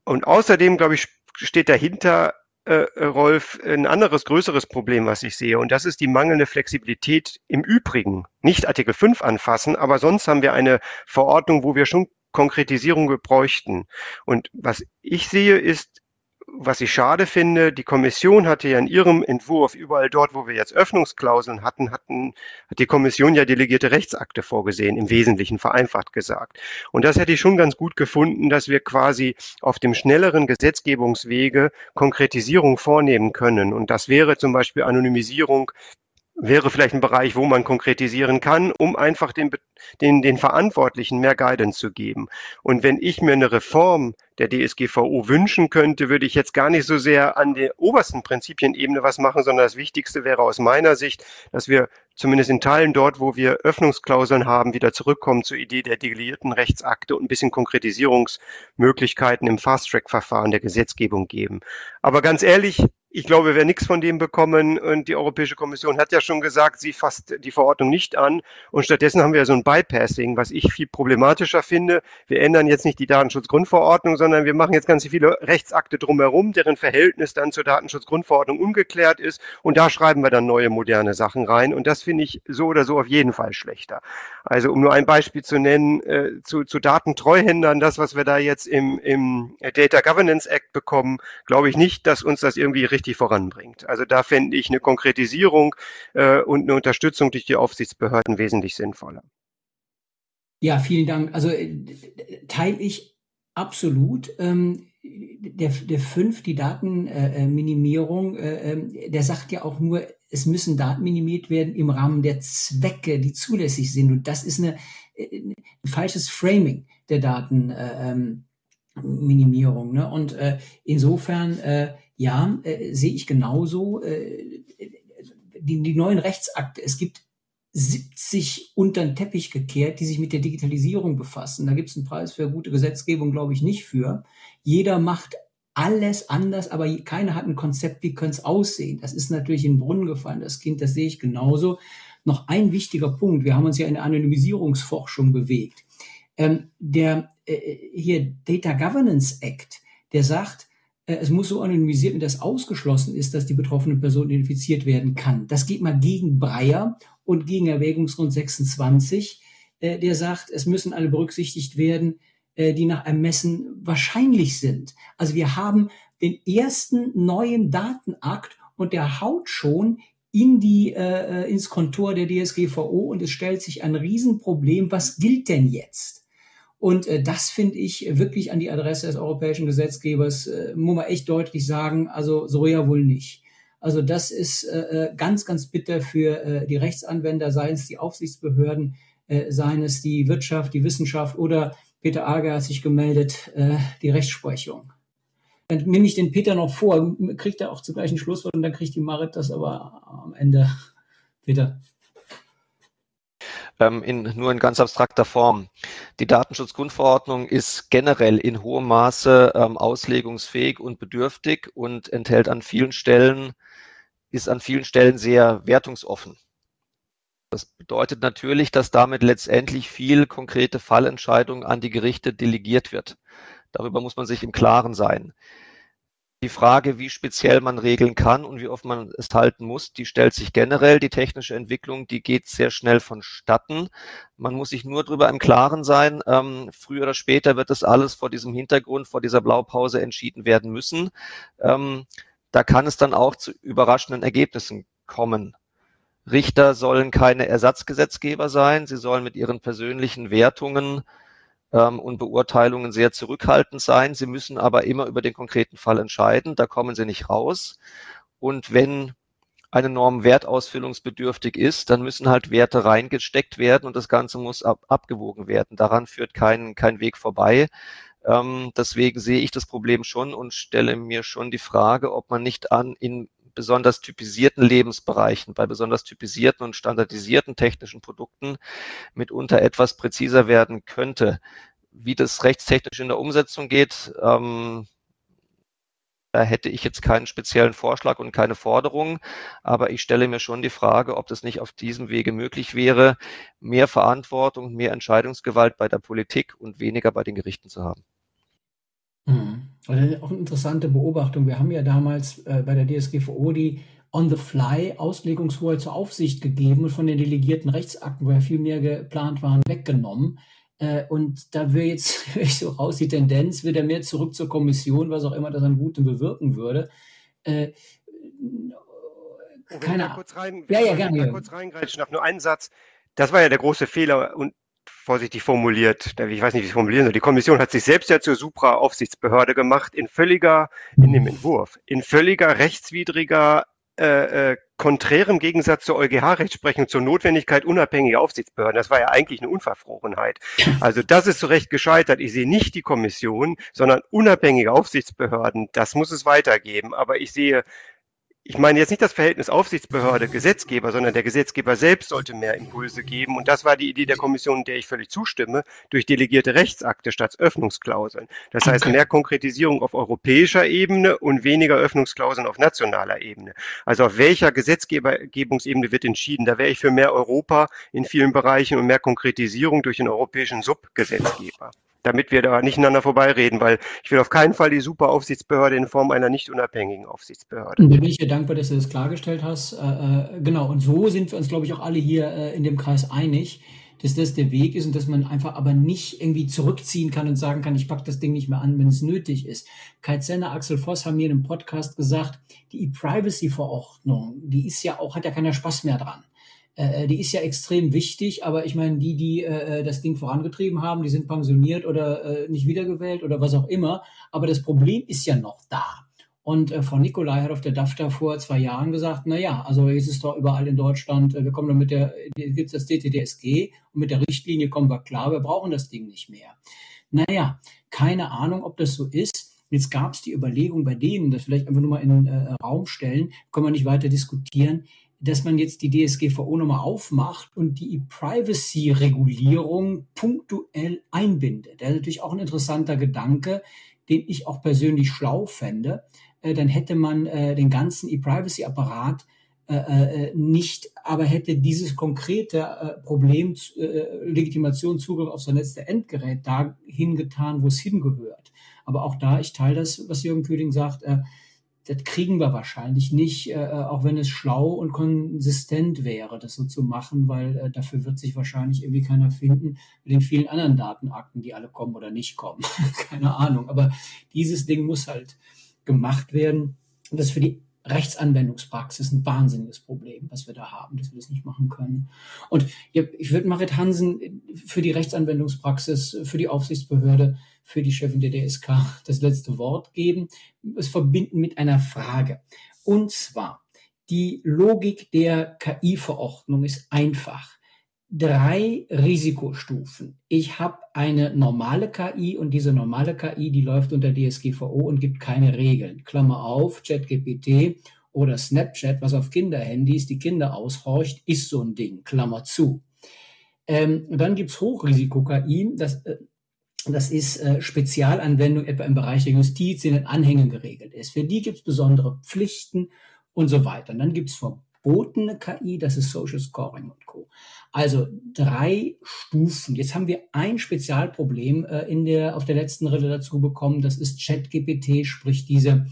Und außerdem, glaube ich, steht dahinter, äh, Rolf, ein anderes, größeres Problem, was ich sehe. Und das ist die mangelnde Flexibilität im Übrigen. Nicht Artikel 5 anfassen, aber sonst haben wir eine Verordnung, wo wir schon Konkretisierung bräuchten. Und was ich sehe, ist, was ich schade finde, die Kommission hatte ja in ihrem Entwurf überall dort, wo wir jetzt Öffnungsklauseln hatten, hatten, hat die Kommission ja delegierte Rechtsakte vorgesehen, im Wesentlichen vereinfacht gesagt. Und das hätte ich schon ganz gut gefunden, dass wir quasi auf dem schnelleren Gesetzgebungswege Konkretisierung vornehmen können. Und das wäre zum Beispiel Anonymisierung wäre vielleicht ein Bereich, wo man konkretisieren kann, um einfach den, den, den Verantwortlichen mehr Guidance zu geben. Und wenn ich mir eine Reform der DSGVO wünschen könnte, würde ich jetzt gar nicht so sehr an der obersten Prinzipienebene was machen, sondern das Wichtigste wäre aus meiner Sicht, dass wir zumindest in Teilen dort, wo wir Öffnungsklauseln haben, wieder zurückkommen zur Idee der delegierten Rechtsakte und ein bisschen Konkretisierungsmöglichkeiten im Fast-Track-Verfahren der Gesetzgebung geben. Aber ganz ehrlich, ich glaube, wir werden nichts von dem bekommen. Und die Europäische Kommission hat ja schon gesagt, sie fasst die Verordnung nicht an. Und stattdessen haben wir so ein Bypassing, was ich viel problematischer finde. Wir ändern jetzt nicht die Datenschutzgrundverordnung, sondern wir machen jetzt ganz viele Rechtsakte drumherum, deren Verhältnis dann zur Datenschutzgrundverordnung ungeklärt ist. Und da schreiben wir dann neue moderne Sachen rein. Und das finde ich so oder so auf jeden Fall schlechter. Also um nur ein Beispiel zu nennen, äh, zu, zu Datentreuhändern, das, was wir da jetzt im, im Data Governance Act bekommen, glaube ich nicht, dass uns das irgendwie richtig richtig voranbringt. Also da fände ich eine Konkretisierung äh, und eine Unterstützung durch die Aufsichtsbehörden wesentlich sinnvoller. Ja, vielen Dank. Also äh, teile ich absolut. Ähm, der, der fünf, die Datenminimierung, äh, äh, der sagt ja auch nur, es müssen Daten minimiert werden im Rahmen der Zwecke, die zulässig sind. Und das ist eine, äh, ein falsches Framing der Datenminimierung. Ähm, ne? Und äh, insofern äh, ja, äh, sehe ich genauso. Äh, die, die neuen Rechtsakte, es gibt 70 unter den Teppich gekehrt, die sich mit der Digitalisierung befassen. Da gibt es einen Preis für gute Gesetzgebung, glaube ich, nicht für. Jeder macht alles anders, aber keiner hat ein Konzept, wie könnte es aussehen. Das ist natürlich in den Brunnen gefallen, das Kind, das sehe ich genauso. Noch ein wichtiger Punkt, wir haben uns ja in der Anonymisierungsforschung bewegt. Ähm, der äh, hier Data Governance Act, der sagt, äh, es muss so anonymisiert werden, dass ausgeschlossen ist, dass die betroffene Person identifiziert werden kann. Das geht mal gegen Breyer und gegen Erwägungsgrund 26, äh, der sagt, es müssen alle berücksichtigt werden, äh, die nach Ermessen wahrscheinlich sind. Also wir haben den ersten neuen Datenakt und der haut schon in die äh, äh ins Kontor der DSGVO und es stellt sich ein Riesenproblem. Was gilt denn jetzt? Und äh, das finde ich wirklich an die Adresse des europäischen Gesetzgebers, äh, muss man echt deutlich sagen, also so ja wohl nicht. Also das ist äh, äh ganz, ganz bitter für äh, die Rechtsanwender, seien es die Aufsichtsbehörden, äh, seien es die Wirtschaft, die Wissenschaft oder Peter Ager hat sich gemeldet, äh, die Rechtsprechung. Dann nehme ich den Peter noch vor, kriegt er auch zugleich ein Schlusswort und dann kriegt die Marit das aber am Ende. Peter. Ähm, in, nur in ganz abstrakter Form. Die Datenschutzgrundverordnung ist generell in hohem Maße ähm, auslegungsfähig und bedürftig und enthält an vielen Stellen, ist an vielen Stellen sehr wertungsoffen. Das bedeutet natürlich, dass damit letztendlich viel konkrete Fallentscheidung an die Gerichte delegiert wird. Darüber muss man sich im Klaren sein. Die Frage, wie speziell man regeln kann und wie oft man es halten muss, die stellt sich generell. Die technische Entwicklung, die geht sehr schnell vonstatten. Man muss sich nur darüber im Klaren sein. Ähm, früher oder später wird das alles vor diesem Hintergrund, vor dieser Blaupause entschieden werden müssen. Ähm, da kann es dann auch zu überraschenden Ergebnissen kommen. Richter sollen keine Ersatzgesetzgeber sein. Sie sollen mit ihren persönlichen Wertungen ähm, und Beurteilungen sehr zurückhaltend sein. Sie müssen aber immer über den konkreten Fall entscheiden. Da kommen sie nicht raus. Und wenn eine Norm wertausfüllungsbedürftig ist, dann müssen halt Werte reingesteckt werden und das Ganze muss ab, abgewogen werden. Daran führt kein, kein Weg vorbei. Ähm, deswegen sehe ich das Problem schon und stelle mir schon die Frage, ob man nicht an in besonders typisierten Lebensbereichen, bei besonders typisierten und standardisierten technischen Produkten mitunter etwas präziser werden könnte. Wie das rechtstechnisch in der Umsetzung geht, ähm, da hätte ich jetzt keinen speziellen Vorschlag und keine Forderung, aber ich stelle mir schon die Frage, ob das nicht auf diesem Wege möglich wäre, mehr Verantwortung, mehr Entscheidungsgewalt bei der Politik und weniger bei den Gerichten zu haben. Mhm. Also auch eine interessante Beobachtung. Wir haben ja damals äh, bei der DSGVO die On-the-Fly-Auslegungshoheit zur Aufsicht gegeben und von den delegierten Rechtsakten, wo ja viel mehr geplant waren, weggenommen. Äh, und da wäre jetzt ich so raus die Tendenz, wieder mehr zurück zur Kommission, was auch immer das an Gutem bewirken würde. Äh, keine Ahnung. Ja, ja, gerne. Kurz reingreifen, noch nur einen Satz. Das war ja der große Fehler und vorsichtig formuliert, ich weiß nicht, wie ich es formulieren soll. Die Kommission hat sich selbst ja zur Supra-Aufsichtsbehörde gemacht, in völliger, in dem Entwurf, in völliger rechtswidriger, äh, äh, konträrem Gegensatz zur EuGH-Rechtsprechung zur Notwendigkeit unabhängiger Aufsichtsbehörden. Das war ja eigentlich eine Unverfrorenheit. Also das ist zu Recht gescheitert. Ich sehe nicht die Kommission, sondern unabhängige Aufsichtsbehörden. Das muss es weitergeben. Aber ich sehe ich meine jetzt nicht das Verhältnis Aufsichtsbehörde, Gesetzgeber, sondern der Gesetzgeber selbst sollte mehr Impulse geben. Und das war die Idee der Kommission, der ich völlig zustimme, durch delegierte Rechtsakte statt Öffnungsklauseln. Das heißt mehr Konkretisierung auf europäischer Ebene und weniger Öffnungsklauseln auf nationaler Ebene. Also auf welcher Gesetzgebungsebene wird entschieden? Da wäre ich für mehr Europa in vielen Bereichen und mehr Konkretisierung durch den europäischen Subgesetzgeber damit wir da nicht aneinander vorbeireden, weil ich will auf keinen Fall die Superaufsichtsbehörde in Form einer nicht unabhängigen Aufsichtsbehörde. Da bin ich dir dankbar, dass du das klargestellt hast. Äh, äh, genau, und so sind wir uns, glaube ich, auch alle hier äh, in dem Kreis einig, dass das der Weg ist und dass man einfach aber nicht irgendwie zurückziehen kann und sagen kann, ich packe das Ding nicht mehr an, wenn es nötig ist. Kai Zenner, Axel Voss haben mir in einem Podcast gesagt, die E-Privacy-Verordnung, die ist ja auch, hat ja keiner Spaß mehr dran. Äh, die ist ja extrem wichtig, aber ich meine, die, die äh, das Ding vorangetrieben haben, die sind pensioniert oder äh, nicht wiedergewählt oder was auch immer. Aber das Problem ist ja noch da. Und äh, Frau Nikolai hat auf der DAFTA vor zwei Jahren gesagt, na ja, also jetzt ist doch überall in Deutschland, äh, wir kommen dann mit der, gibt das DTDSG und mit der Richtlinie kommen wir klar, wir brauchen das Ding nicht mehr. Naja, keine Ahnung, ob das so ist. Jetzt gab es die Überlegung bei denen, das vielleicht einfach nur mal in äh, Raum stellen, können wir nicht weiter diskutieren, dass man jetzt die DSGVO nochmal aufmacht und die Privacy-Regulierung punktuell einbindet. Das ist natürlich auch ein interessanter Gedanke, den ich auch persönlich schlau fände. Äh, dann hätte man äh, den ganzen E-Privacy-Apparat äh, nicht, aber hätte dieses konkrete Problem Legitimation, Zugriff auf sein letzte Endgerät dahin getan, wo es hingehört. Aber auch da, ich teile das, was Jürgen Kühling sagt, das kriegen wir wahrscheinlich nicht, äh, auch wenn es schlau und konsistent wäre, das so zu machen, weil äh, dafür wird sich wahrscheinlich irgendwie keiner finden mit den vielen anderen Datenakten, die alle kommen oder nicht kommen. Keine Ahnung. Aber dieses Ding muss halt gemacht werden. Und das für die Rechtsanwendungspraxis ein wahnsinniges Problem, was wir da haben, dass wir das nicht machen können. Und ich würde Marit Hansen für die Rechtsanwendungspraxis, für die Aufsichtsbehörde für die Chefin der DSK das letzte Wort geben, es verbinden mit einer Frage. Und zwar, die Logik der KI-Verordnung ist einfach. Drei Risikostufen. Ich habe eine normale KI und diese normale KI, die läuft unter DSGVO und gibt keine Regeln. Klammer auf, ChatGPT oder Snapchat, was auf Kinderhandys die Kinder aushorcht, ist so ein Ding. Klammer zu. Ähm, dann gibt's Hochrisiko-KI. Das äh, das ist äh, Spezialanwendung etwa im Bereich der Justiz in den Anhängen geregelt ist. Für die gibt es besondere Pflichten und so weiter. Und dann gibt es verbotene KI, das ist Social Scoring und Co. Also drei Stufen. Jetzt haben wir ein Spezialproblem äh, in der, auf der letzten Rille dazu bekommen. Das ist ChatGPT, sprich diese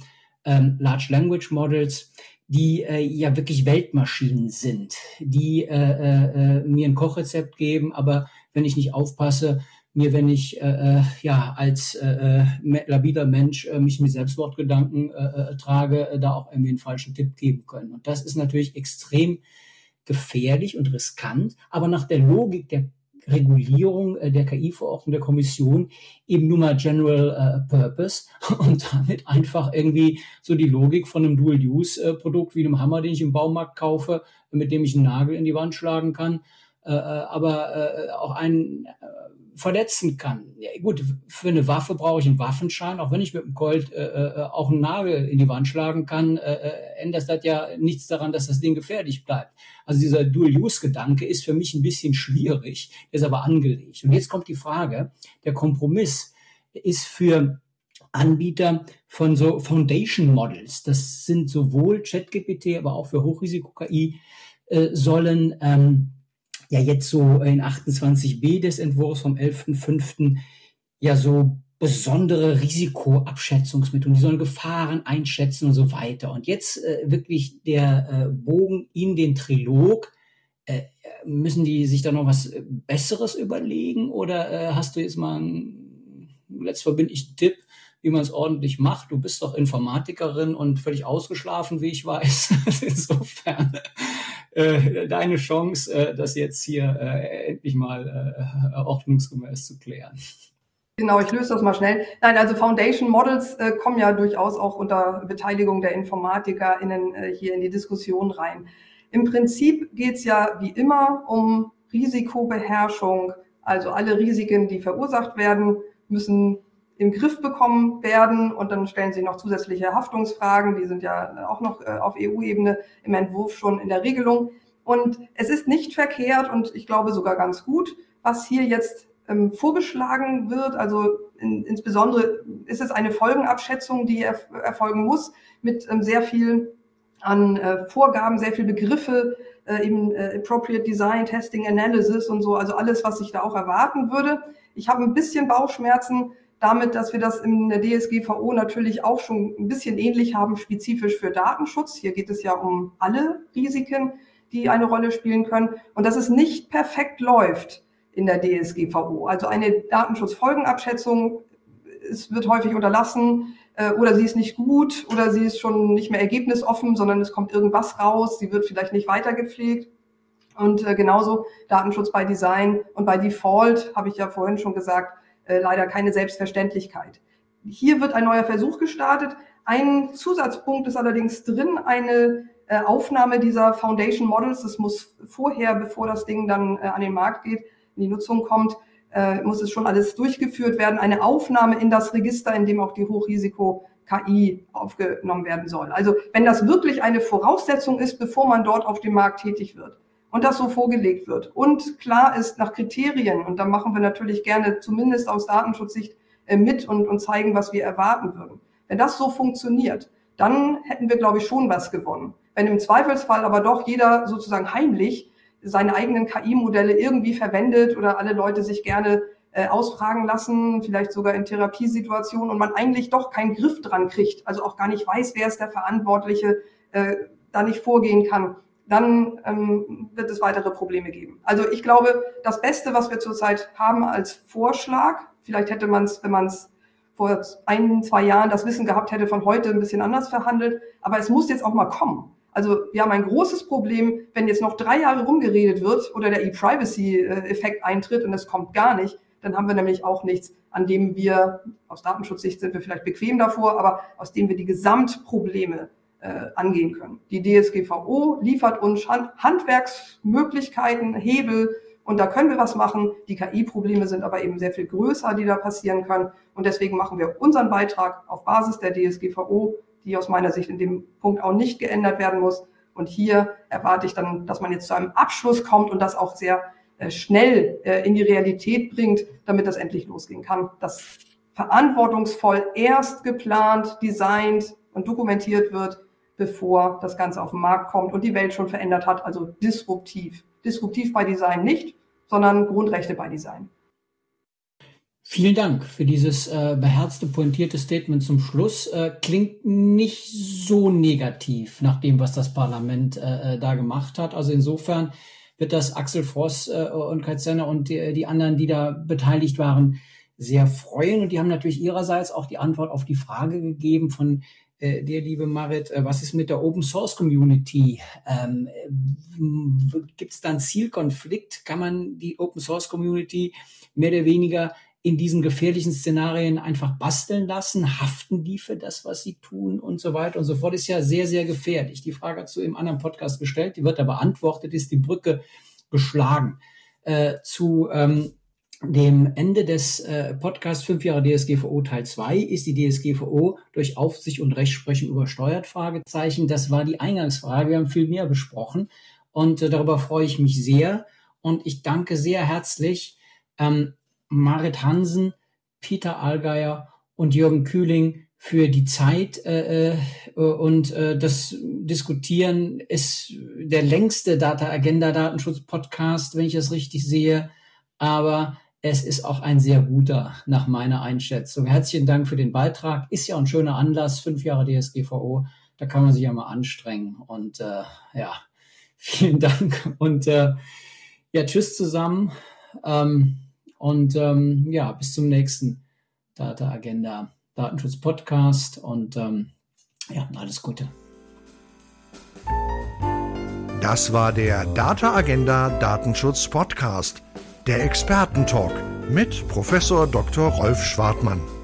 ähm, Large Language Models, die äh, ja wirklich Weltmaschinen sind, die äh, äh, äh mir ein Kochrezept geben, aber wenn ich nicht aufpasse, mir, wenn ich äh, äh, ja als äh, äh labiler Mensch äh, mich mit Selbstmordgedanken äh, äh, trage, da auch irgendwie einen falschen Tipp geben können. Und das ist natürlich extrem gefährlich und riskant, aber nach der Logik der Regulierung der KI-Verordnung der Kommission eben nur mal General äh, Purpose und damit einfach irgendwie so die Logik von einem Dual-Use-Produkt wie einem Hammer, den ich im Baumarkt kaufe, mit dem ich einen Nagel in die Wand schlagen kann, äh, aber äh, auch einen äh, verletzen kann. Ja, gut, für eine Waffe brauche ich einen Waffenschein, auch wenn ich mit dem Colt äh, äh, auch einen Nagel in die Wand schlagen kann, äh, äh, ändert das ja nichts daran, dass das Ding gefährlich bleibt. Also dieser Dual-Use-Gedanke ist für mich ein bisschen schwierig, ist aber angelegt. Und jetzt kommt die Frage, der Kompromiss ist für Anbieter von so Foundation Models, das sind sowohl ChatGPT, aber auch für Hochrisiko-KI, äh, sollen ähm, ja jetzt so in 28b des Entwurfs vom 11.05. ja so besondere Risikoabschätzungsmethoden, die sollen Gefahren einschätzen und so weiter. Und jetzt äh, wirklich der äh, Bogen in den Trilog. Äh, müssen die sich da noch was Besseres überlegen oder äh, hast du jetzt mal einen letztverbindlichen Tipp, wie man es ordentlich macht? Du bist doch Informatikerin und völlig ausgeschlafen, wie ich weiß. Insofern äh, deine Chance, äh, das jetzt hier äh, endlich mal äh, ordnungsgemäß zu klären. Genau, ich löse das mal schnell. Nein, also Foundation Models äh, kommen ja durchaus auch unter Beteiligung der InformatikerInnen äh, hier in die Diskussion rein. Im Prinzip geht es ja wie immer um Risikobeherrschung. Also alle Risiken, die verursacht werden, müssen im Griff bekommen werden. Und dann stellen sie noch zusätzliche Haftungsfragen. Die sind ja auch noch äh, auf EU-Ebene im Entwurf schon in der Regelung. Und es ist nicht verkehrt und ich glaube sogar ganz gut, was hier jetzt ähm, vorgeschlagen wird. Also in, insbesondere ist es eine Folgenabschätzung, die erf erfolgen muss mit ähm, sehr viel an äh, Vorgaben, sehr viel Begriffe, äh, eben äh, Appropriate Design, Testing, Analysis und so, also alles, was ich da auch erwarten würde. Ich habe ein bisschen Bauchschmerzen, damit, dass wir das in der DSGVO natürlich auch schon ein bisschen ähnlich haben, spezifisch für Datenschutz. Hier geht es ja um alle Risiken, die eine Rolle spielen können und dass es nicht perfekt läuft in der DSGVO. Also eine Datenschutzfolgenabschätzung, es wird häufig unterlassen äh, oder sie ist nicht gut oder sie ist schon nicht mehr ergebnisoffen, sondern es kommt irgendwas raus, sie wird vielleicht nicht weitergepflegt. Und äh, genauso Datenschutz bei Design und bei Default, habe ich ja vorhin schon gesagt, äh, leider keine Selbstverständlichkeit. Hier wird ein neuer Versuch gestartet. Ein Zusatzpunkt ist allerdings drin, eine äh, Aufnahme dieser Foundation Models. Das muss vorher, bevor das Ding dann äh, an den Markt geht, in die Nutzung kommt, muss es schon alles durchgeführt werden. Eine Aufnahme in das Register, in dem auch die Hochrisiko KI aufgenommen werden soll. Also wenn das wirklich eine Voraussetzung ist, bevor man dort auf dem Markt tätig wird und das so vorgelegt wird und klar ist nach Kriterien, und da machen wir natürlich gerne zumindest aus Datenschutzsicht äh, mit und, und zeigen, was wir erwarten würden. Wenn das so funktioniert, dann hätten wir, glaube ich, schon was gewonnen. Wenn im Zweifelsfall aber doch jeder sozusagen heimlich seine eigenen KI-Modelle irgendwie verwendet oder alle Leute sich gerne äh, ausfragen lassen, vielleicht sogar in Therapiesituationen und man eigentlich doch keinen Griff dran kriegt, also auch gar nicht weiß, wer ist der Verantwortliche, äh, da nicht vorgehen kann, dann ähm, wird es weitere Probleme geben. Also ich glaube, das Beste, was wir zurzeit haben als Vorschlag, vielleicht hätte man es, wenn man es vor ein, zwei Jahren das Wissen gehabt hätte, von heute ein bisschen anders verhandelt, aber es muss jetzt auch mal kommen. Also wir haben ein großes Problem, wenn jetzt noch drei Jahre rumgeredet wird oder der E-Privacy-Effekt eintritt und es kommt gar nicht, dann haben wir nämlich auch nichts, an dem wir, aus Datenschutzsicht sind wir vielleicht bequem davor, aber aus dem wir die Gesamtprobleme äh, angehen können. Die DSGVO liefert uns Handwerksmöglichkeiten, Hebel und da können wir was machen. Die KI-Probleme sind aber eben sehr viel größer, die da passieren können und deswegen machen wir unseren Beitrag auf Basis der DSGVO die aus meiner Sicht in dem Punkt auch nicht geändert werden muss. Und hier erwarte ich dann, dass man jetzt zu einem Abschluss kommt und das auch sehr äh, schnell äh, in die Realität bringt, damit das endlich losgehen kann. Das verantwortungsvoll erst geplant, designt und dokumentiert wird, bevor das Ganze auf den Markt kommt und die Welt schon verändert hat, also disruptiv. Disruptiv bei Design nicht, sondern Grundrechte bei Design. Vielen Dank für dieses äh, beherzte, pointierte Statement zum Schluss. Äh, klingt nicht so negativ nach dem, was das Parlament äh, äh da gemacht hat. Also insofern wird das Axel Voss äh, und Kai Zenner und die, die anderen, die da beteiligt waren, sehr freuen. Und die haben natürlich ihrerseits auch die Antwort auf die Frage gegeben von äh, dir, liebe Marit, äh, was ist mit der Open Source Community? Ähm, Gibt es da einen Zielkonflikt? Kann man die Open Source Community mehr oder weniger in diesen gefährlichen Szenarien einfach basteln lassen? Haften die für das, was sie tun und so weiter und so fort? Ist ja sehr, sehr gefährlich. Die Frage hast du im anderen Podcast gestellt, die wird da beantwortet, ist die Brücke geschlagen. Äh, zu ähm, dem Ende des äh, Podcasts 5 Jahre DSGVO Teil 2 ist die DSGVO durch Aufsicht und Rechtsprechung übersteuert? Fragezeichen. Das war die Eingangsfrage. Wir haben viel mehr besprochen und äh, darüber freue ich mich sehr. Und ich danke sehr herzlich ähm, Marit Hansen, Peter Allgeier und Jürgen Kühling für die Zeit äh, äh, und äh, das Diskutieren ist der längste Data Agenda Datenschutz Podcast, wenn ich das richtig sehe, aber es ist auch ein sehr guter nach meiner Einschätzung. Herzlichen Dank für den Beitrag. Ist ja ein schöner Anlass, fünf Jahre DSGVO, da kann man sich ja mal anstrengen und äh, ja, vielen Dank und äh, ja, tschüss zusammen. Ähm, und ähm, ja, bis zum nächsten Data Agenda Datenschutz Podcast und ähm, ja, alles Gute. Das war der Data Agenda Datenschutz Podcast, der Expertentalk mit Professor Dr. Rolf Schwartmann.